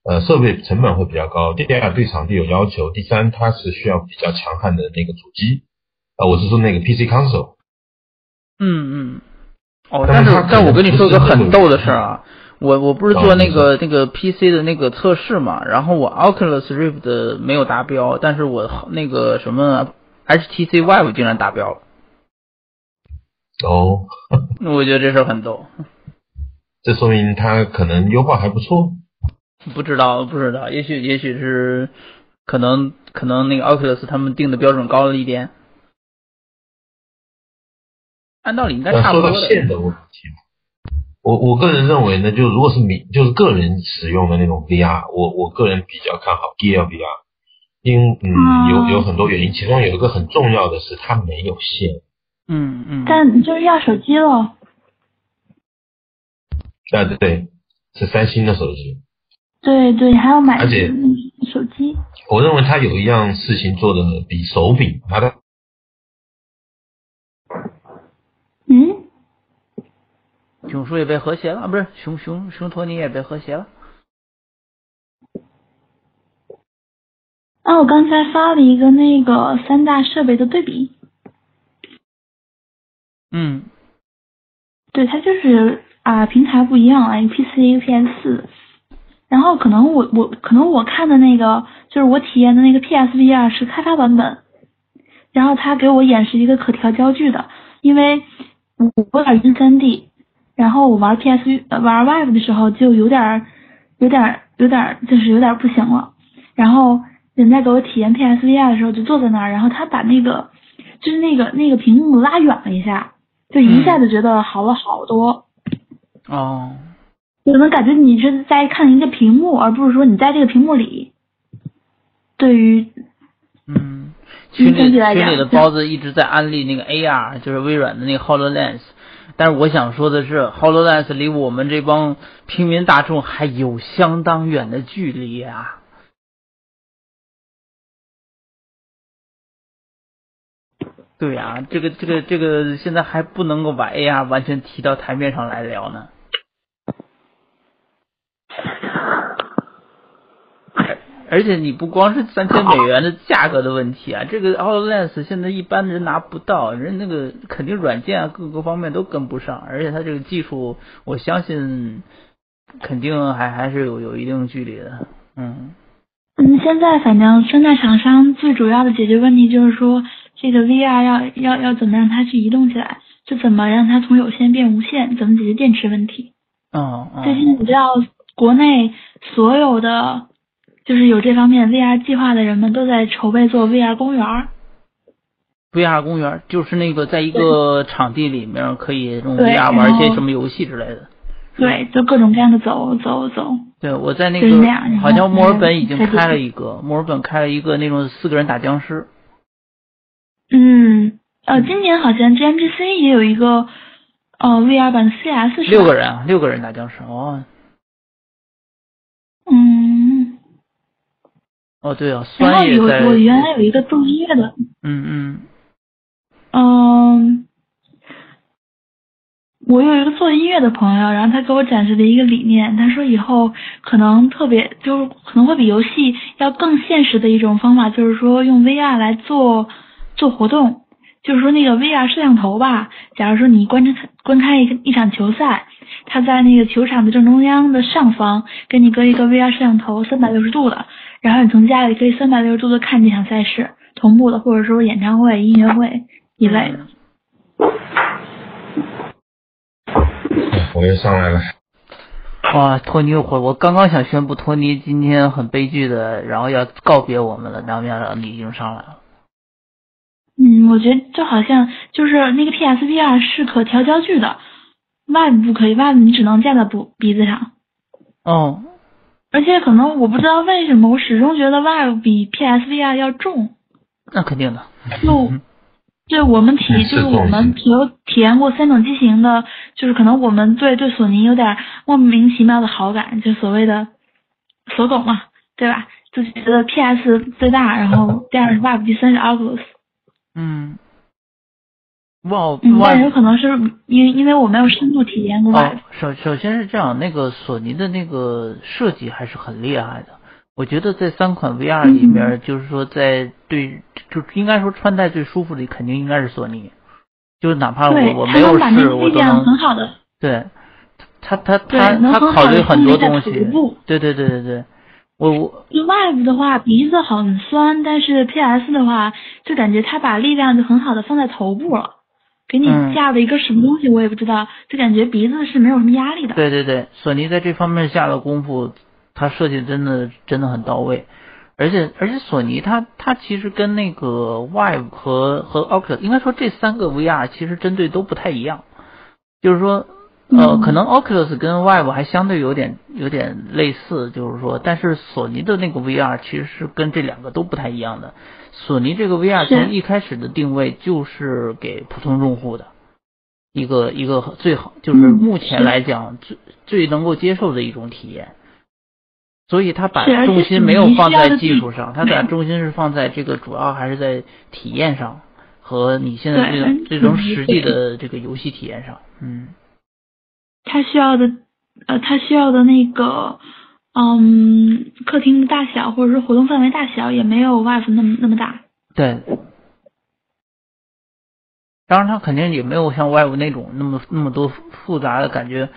呃设备成本会比较高，第二对场地有要求，第三它是需要比较强悍的那个主机啊，我是说那个 PC console。嗯嗯。哦，但是但我跟你说个很逗的事儿啊，我我不是做那个那个 PC 的那个测试嘛，然后我 Oculus Rift 没有达标，但是我那个什么 HTC Vive 竟然达标了。哦，那 我觉得这事很逗。这说明他可能优化还不错。不知道，不知道，也许也许是可能可能那个 Oculus 他们定的标准高了一点。按道理应该差不多。说到线的问题，我我个人认为呢，就如果是民就是个人使用的那种 VR，我我个人比较看好 Gear VR，因嗯有有很多原因，其中有一个很重要的是它没有线。嗯嗯。但就是要手机了。啊对对，是三星的手机。对对，还要买而且手机。我认为它有一样事情做的比手柄它的。嗯。熊叔也被和谐了，不是熊熊熊托尼也被和谐了。啊，我刚才发了一个那个三大设备的对比。嗯。对，它就是啊，平台不一样啊，一个 PC 一个 PS 四。然后可能我我可能我看的那个就是我体验的那个 PSVR 是开发版本，然后他给我演示一个可调焦距的，因为我我有点晕三 D。然后我玩 PS 玩 Vive 的时候就有点有点有点就是有点不行了。然后人家给我体验 PSVR 的时候就坐在那儿，然后他把那个就是那个那个屏幕拉远了一下，就一下子觉得好了好多。哦。我能感觉你是在看一个屏幕，而不是说你在这个屏幕里。对于嗯，群里群里的包子一直在安利那个 AR，就是微软的那个 Hololens。但是我想说的是，Hololens 离我们这帮平民大众还有相当远的距离啊。对呀，这个这个这个现在还不能够把 AR 完全提到台面上来聊呢。而且你不光是三千美元的价格的问题啊，这个 Hololens 现在一般人拿不到，人那个肯定软件啊各个方面都跟不上，而且它这个技术，我相信肯定还还是有有一定距离的，嗯。嗯，现在反正三大厂商最主要的解决问题就是说，这个 VR 要要要怎么让它去移动起来，就怎么让它从有线变无线，怎么解决电池问题。哦最近你知道国内所有的。就是有这方面 VR 计划的人们都在筹备做 VR 公园。VR 公园就是那个在一个场地里面可以用 VR 玩一些什么游戏之类的。对，就各种各样的走走走。对，我在那个好像墨尔本已经开了一个，墨尔本开了一个那种四个人打僵尸。嗯，呃，今年好像 GMGC 也有一个呃 VR 版 CS 是六个人啊，六个人打僵尸哦。哦，对啊，然后有我原来有一个做音乐的，嗯嗯，嗯，我有一个做音乐的朋友，然后他给我展示的一个理念，他说以后可能特别就是可能会比游戏要更现实的一种方法，就是说用 VR 来做做活动，就是说那个 VR 摄像头吧，假如说你观察观看一一场球赛，他在那个球场的正中央的上方给你搁一个 VR 摄像头，三百六十度的。然后你从家里可以三百六十度的看这场赛事，同步的，或者说演唱会、音乐会一类的。我又上来了。哇，托尼我我刚刚想宣布托尼今天很悲剧的，然后要告别我们了，然后没想到你已经上来了。嗯，我觉得就好像就是那个 PSPR 是可调焦距的，Vive 不可以，Vive 你只能架在鼻鼻子上。哦。而且可能我不知道为什么，我始终觉得 Vive 比 PSVR 要重。那肯定的。就对我们体就是我们有体验过三种机型的，就是可能我们对对索尼有点莫名其妙的好感，就所谓的索狗嘛，对吧？就觉得 PS 最大，然后第二是 Vive，第三是 Oculus。嗯。哇，但有可能是因因为我没有深度体验过。哦，首首先是这样，那个索尼的那个设计还是很厉害的。我觉得在三款 VR 里面，就是说在对，就应该说穿戴最舒服的肯定应该是索尼。就是哪怕我我没有试，我都能。很好的。对，他他他他考虑很多东西。对对对对对，我我。Vive 的话鼻子很酸，但是 PS 的话就感觉他把力量就很好的放在头部了。给你架了一个什么东西，我也不知道，就感觉鼻子是没有什么压力的。对对对，索尼在这方面下了功夫，它设计真的真的很到位，而且而且索尼它它其实跟那个 Vive 和和 Oculus，应该说这三个 VR 其实针对都不太一样，就是说呃，可能 Oculus 跟 Vive 还相对有点有点类似，就是说，但是索尼的那个 VR 其实是跟这两个都不太一样的。索尼这个 VR 从一开始的定位就是给普通用户的一个一个最好，就是目前来讲最最能够接受的一种体验。所以他把重心没有放在技术上，他把重心是放在这个主要还是在体验上和你现在这种这种实际的这个游戏体验上，嗯。他需要的，呃，他需要的那个，嗯，客厅的大小或者是活动范围大小也没有 wife 那么那么大。对。当然，他肯定也没有像 Vive 那种那么那么多复杂的感觉，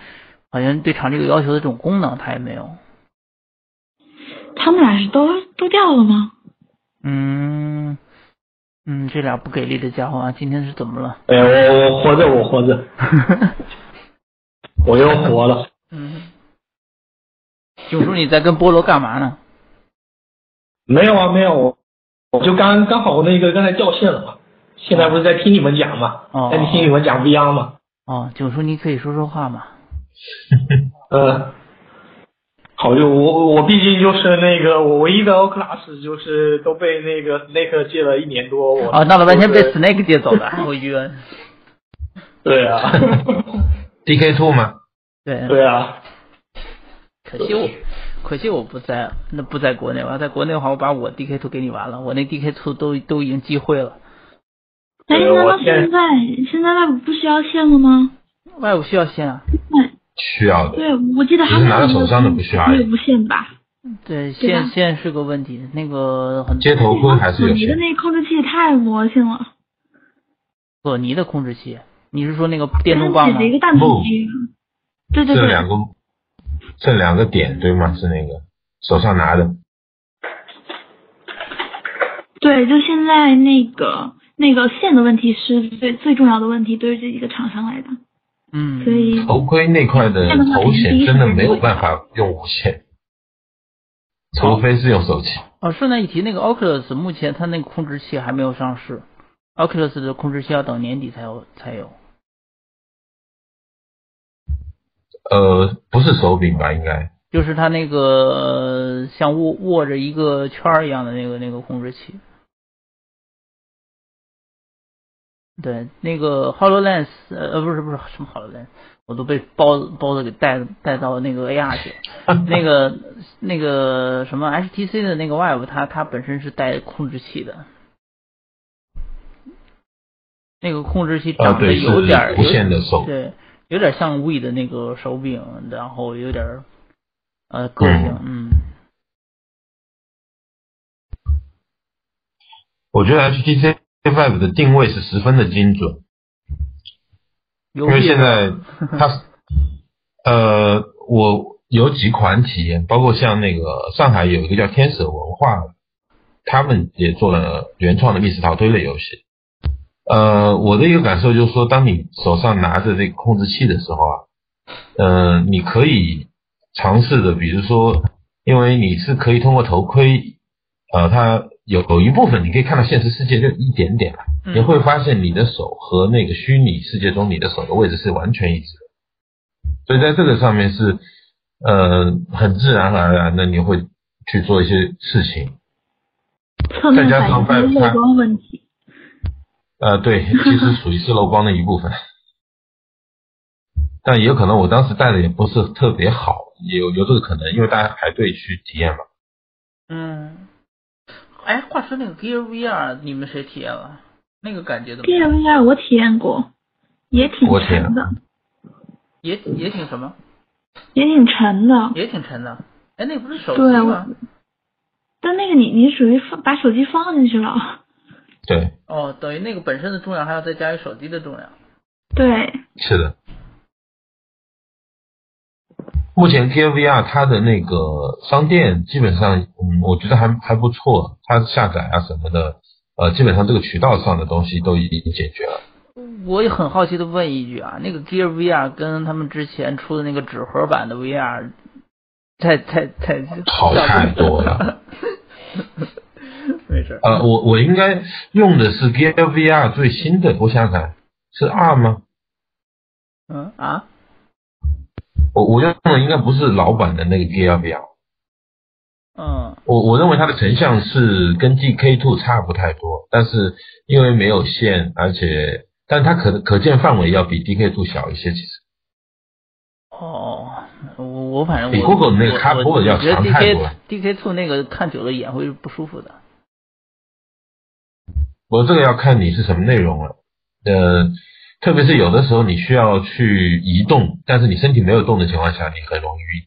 好像对场地有要求的这种功能，他也没有。他们俩是都都掉了吗？嗯，嗯，这俩不给力的家伙啊，今天是怎么了？哎，我我活着，我活着。我又活了。嗯。九叔，你在跟菠萝干嘛呢？没有啊，没有，我就刚刚好那个刚才掉线了嘛，现在不是在听你们讲嘛，在听你们讲 VR 嘛。哦，九叔，你可以说说话嘛。呃，好，就我我毕竟就是那个我唯一的 O Class 就是都被那个 Snake 借了一年多，我啊，闹了半天被 Snake 借走了，我晕。对啊。D K Two 吗？对对啊，可惜我可惜我不在，那不在国内。我要在国内的话，我把我 D K Two 给你完了，我那 D K Two 都都已经积会了。哎，难道现在现在外部不需要线了吗？外部需要线啊？需要的。对，我记得还是拿在手上的不需要。没有无线吧？对，线线是个问题。那个很接头盔还是有你的那控制器太魔性了。索尼的控制器。你是说那个电动棒吗？不，对对对，这两个这两个点对吗？是那个手上拿的。对，就现在那个那个线的问题是最最重要的问题，对于这几个厂商来的。嗯。所以头盔那块的头显真的没有办法用无线，除非是用手机。哦，顺带一提，那个 Oculus 目前它那个控制器还没有上市，Oculus 的控制器要等年底才有才有。呃，不是手柄吧？应该就是它那个像握握着一个圈一样的那个那个控制器。对，那个 Hololens 呃不是不是什么 Hololens，我都被包包子给带带到那个 AR 去。那个那个什么 HTC 的那个 Vive，它它本身是带控制器的。那个控制器长得有点无线的手。对。有点像 We 的那个手柄，然后有点呃个性，嗯。我觉得 HTC Vive 的定位是十分的精准，因为现在它 呃，我有几款体验，包括像那个上海有一个叫天使文化，他们也做了原创的密室逃脱类游戏。呃，我的一个感受就是说，当你手上拿着这个控制器的时候啊，呃，你可以尝试着，比如说，因为你是可以通过头盔，呃，它有有一部分你可以看到现实世界就一点点，你会发现你的手和那个虚拟世界中你的手的位置是完全一致的，所以在这个上面是，呃，很自然而然的你会去做一些事情，再加上反光问题。呃，对，其实属于是漏光的一部分，但也有可能我当时带的也不是特别好，有有这个可能，因为大家排队去体验嘛。嗯，哎，话说那个 Gear VR，你们谁体验了？那个感觉怎么？Gear VR 我体验过，也挺沉的。也也挺什么？也挺沉的。也挺沉的。哎，那不是手机吗？但那个你你属于放把手机放进去了。对，哦，等于那个本身的重量还要再加一手机的重量。对，是的。目前 Gear VR 它的那个商店基本上，嗯，我觉得还还不错，它下载啊什么的，呃，基本上这个渠道上的东西都已经解决了。我也很好奇的问一句啊，那个 Gear VR 跟他们之前出的那个纸盒版的 VR，太太太好太多了。没事。呃，我我应该用的是 Gear VR 最新的，我想想，是二吗？嗯啊，我我用的应该不是老版的那个 Gear 表。嗯。我我认为它的成像是跟 DK Two 差不太多，但是因为没有线，而且，但它可可见范围要比 DK Two 小一些，其实。哦，我我反正比 Google 那个 c a r b o 要长太多了。DK Two 那个看久了眼会不舒服的。我这个要看你是什么内容了，呃，特别是有的时候你需要去移动，但是你身体没有动的情况下，你很容易晕。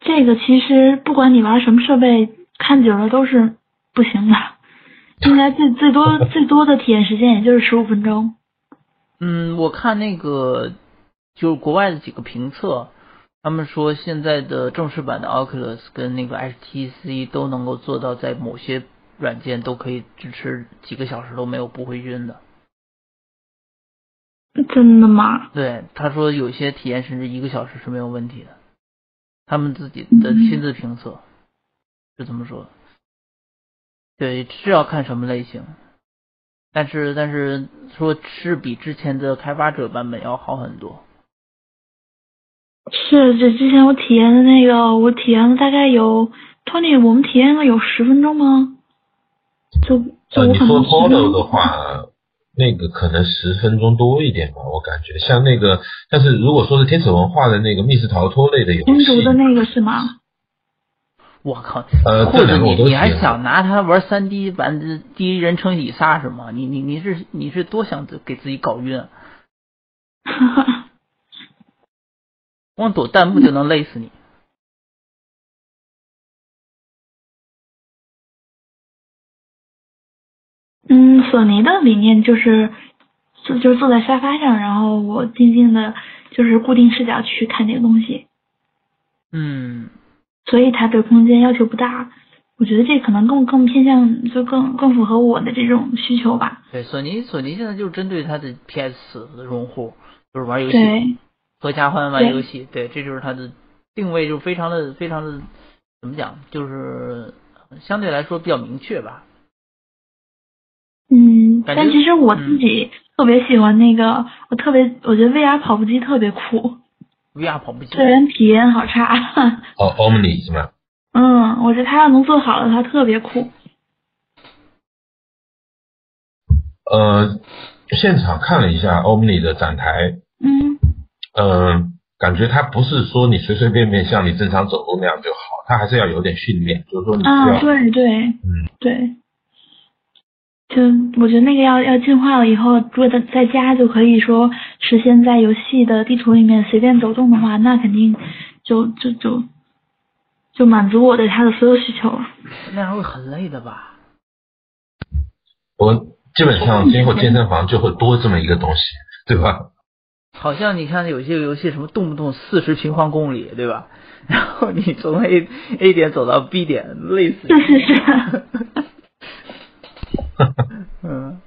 这个其实不管你玩什么设备，看久了都是不行的，应该最最多最多的体验时间也就是十五分钟。嗯，我看那个就是国外的几个评测，他们说现在的正式版的 Oculus 跟那个 HTC 都能够做到在某些。软件都可以支持几个小时都没有不会晕的，真的吗？对，他说有些体验甚至一个小时是没有问题的，他们自己的亲自评测是这么说。对，是要看什么类型，但是但是说是比之前的开发者版本要好很多。是，这之前我体验的那个，我体验了大概有，Tony，我们体验了有十分钟吗？就呃，你说 Polo 的话，那个可能十分钟多一点吧，我感觉像那个，但是如果说是天使文化的那个密室逃脱类的游戏，天的那个是吗？我靠，呃，或者你你还想拿它玩三 D 版的第一人称以撒是吗？你你你是你是多想给自己搞晕？哈哈，光躲弹幕就能累死你。嗯，索尼的理念就是，就就是坐在沙发上，然后我静静的，就是固定视角去看这个东西。嗯。所以它对空间要求不大，我觉得这可能更更偏向，就更更符合我的这种需求吧。对，索尼索尼现在就是针对它的 PS 的用户，就是玩游戏，合家欢玩游戏，对，这就是它的定位，就非常的非常的，怎么讲，就是相对来说比较明确吧。嗯，但其实我自己特别喜欢那个，我特别我觉得 VR 跑步机特别酷。VR 跑步机。虽然体验好差。哦，Omni 是吗？嗯，我觉得它要能做好的话特别酷。呃，现场看了一下 Omni 的展台。嗯。嗯，感觉它不是说你随随便便像你正常走路那样就好，它还是要有点训练，就是说你需要。啊，对对。嗯。对。就我觉得那个要要进化了以后，如果在在家就可以说实现在游戏的地图里面随便走动的话，那肯定就就就就满足我对它的所有需求了。那样会很累的吧？我基本上今后健身房就会多这么一个东西，对吧？好像你看有些游戏什么动不动四十平方公里，对吧？然后你从 A A 点走到 B 点，累死。是是是。嗯，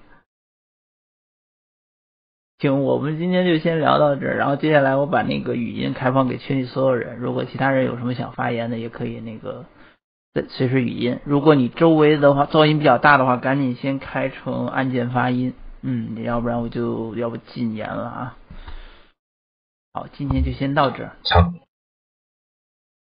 行，我们今天就先聊到这儿，然后接下来我把那个语音开放给群里所有人，如果其他人有什么想发言的，也可以那个随时语音。如果你周围的话噪音比较大的话，赶紧先开成按键发音，嗯，要不然我就要不禁言了啊。好，今天就先到这儿。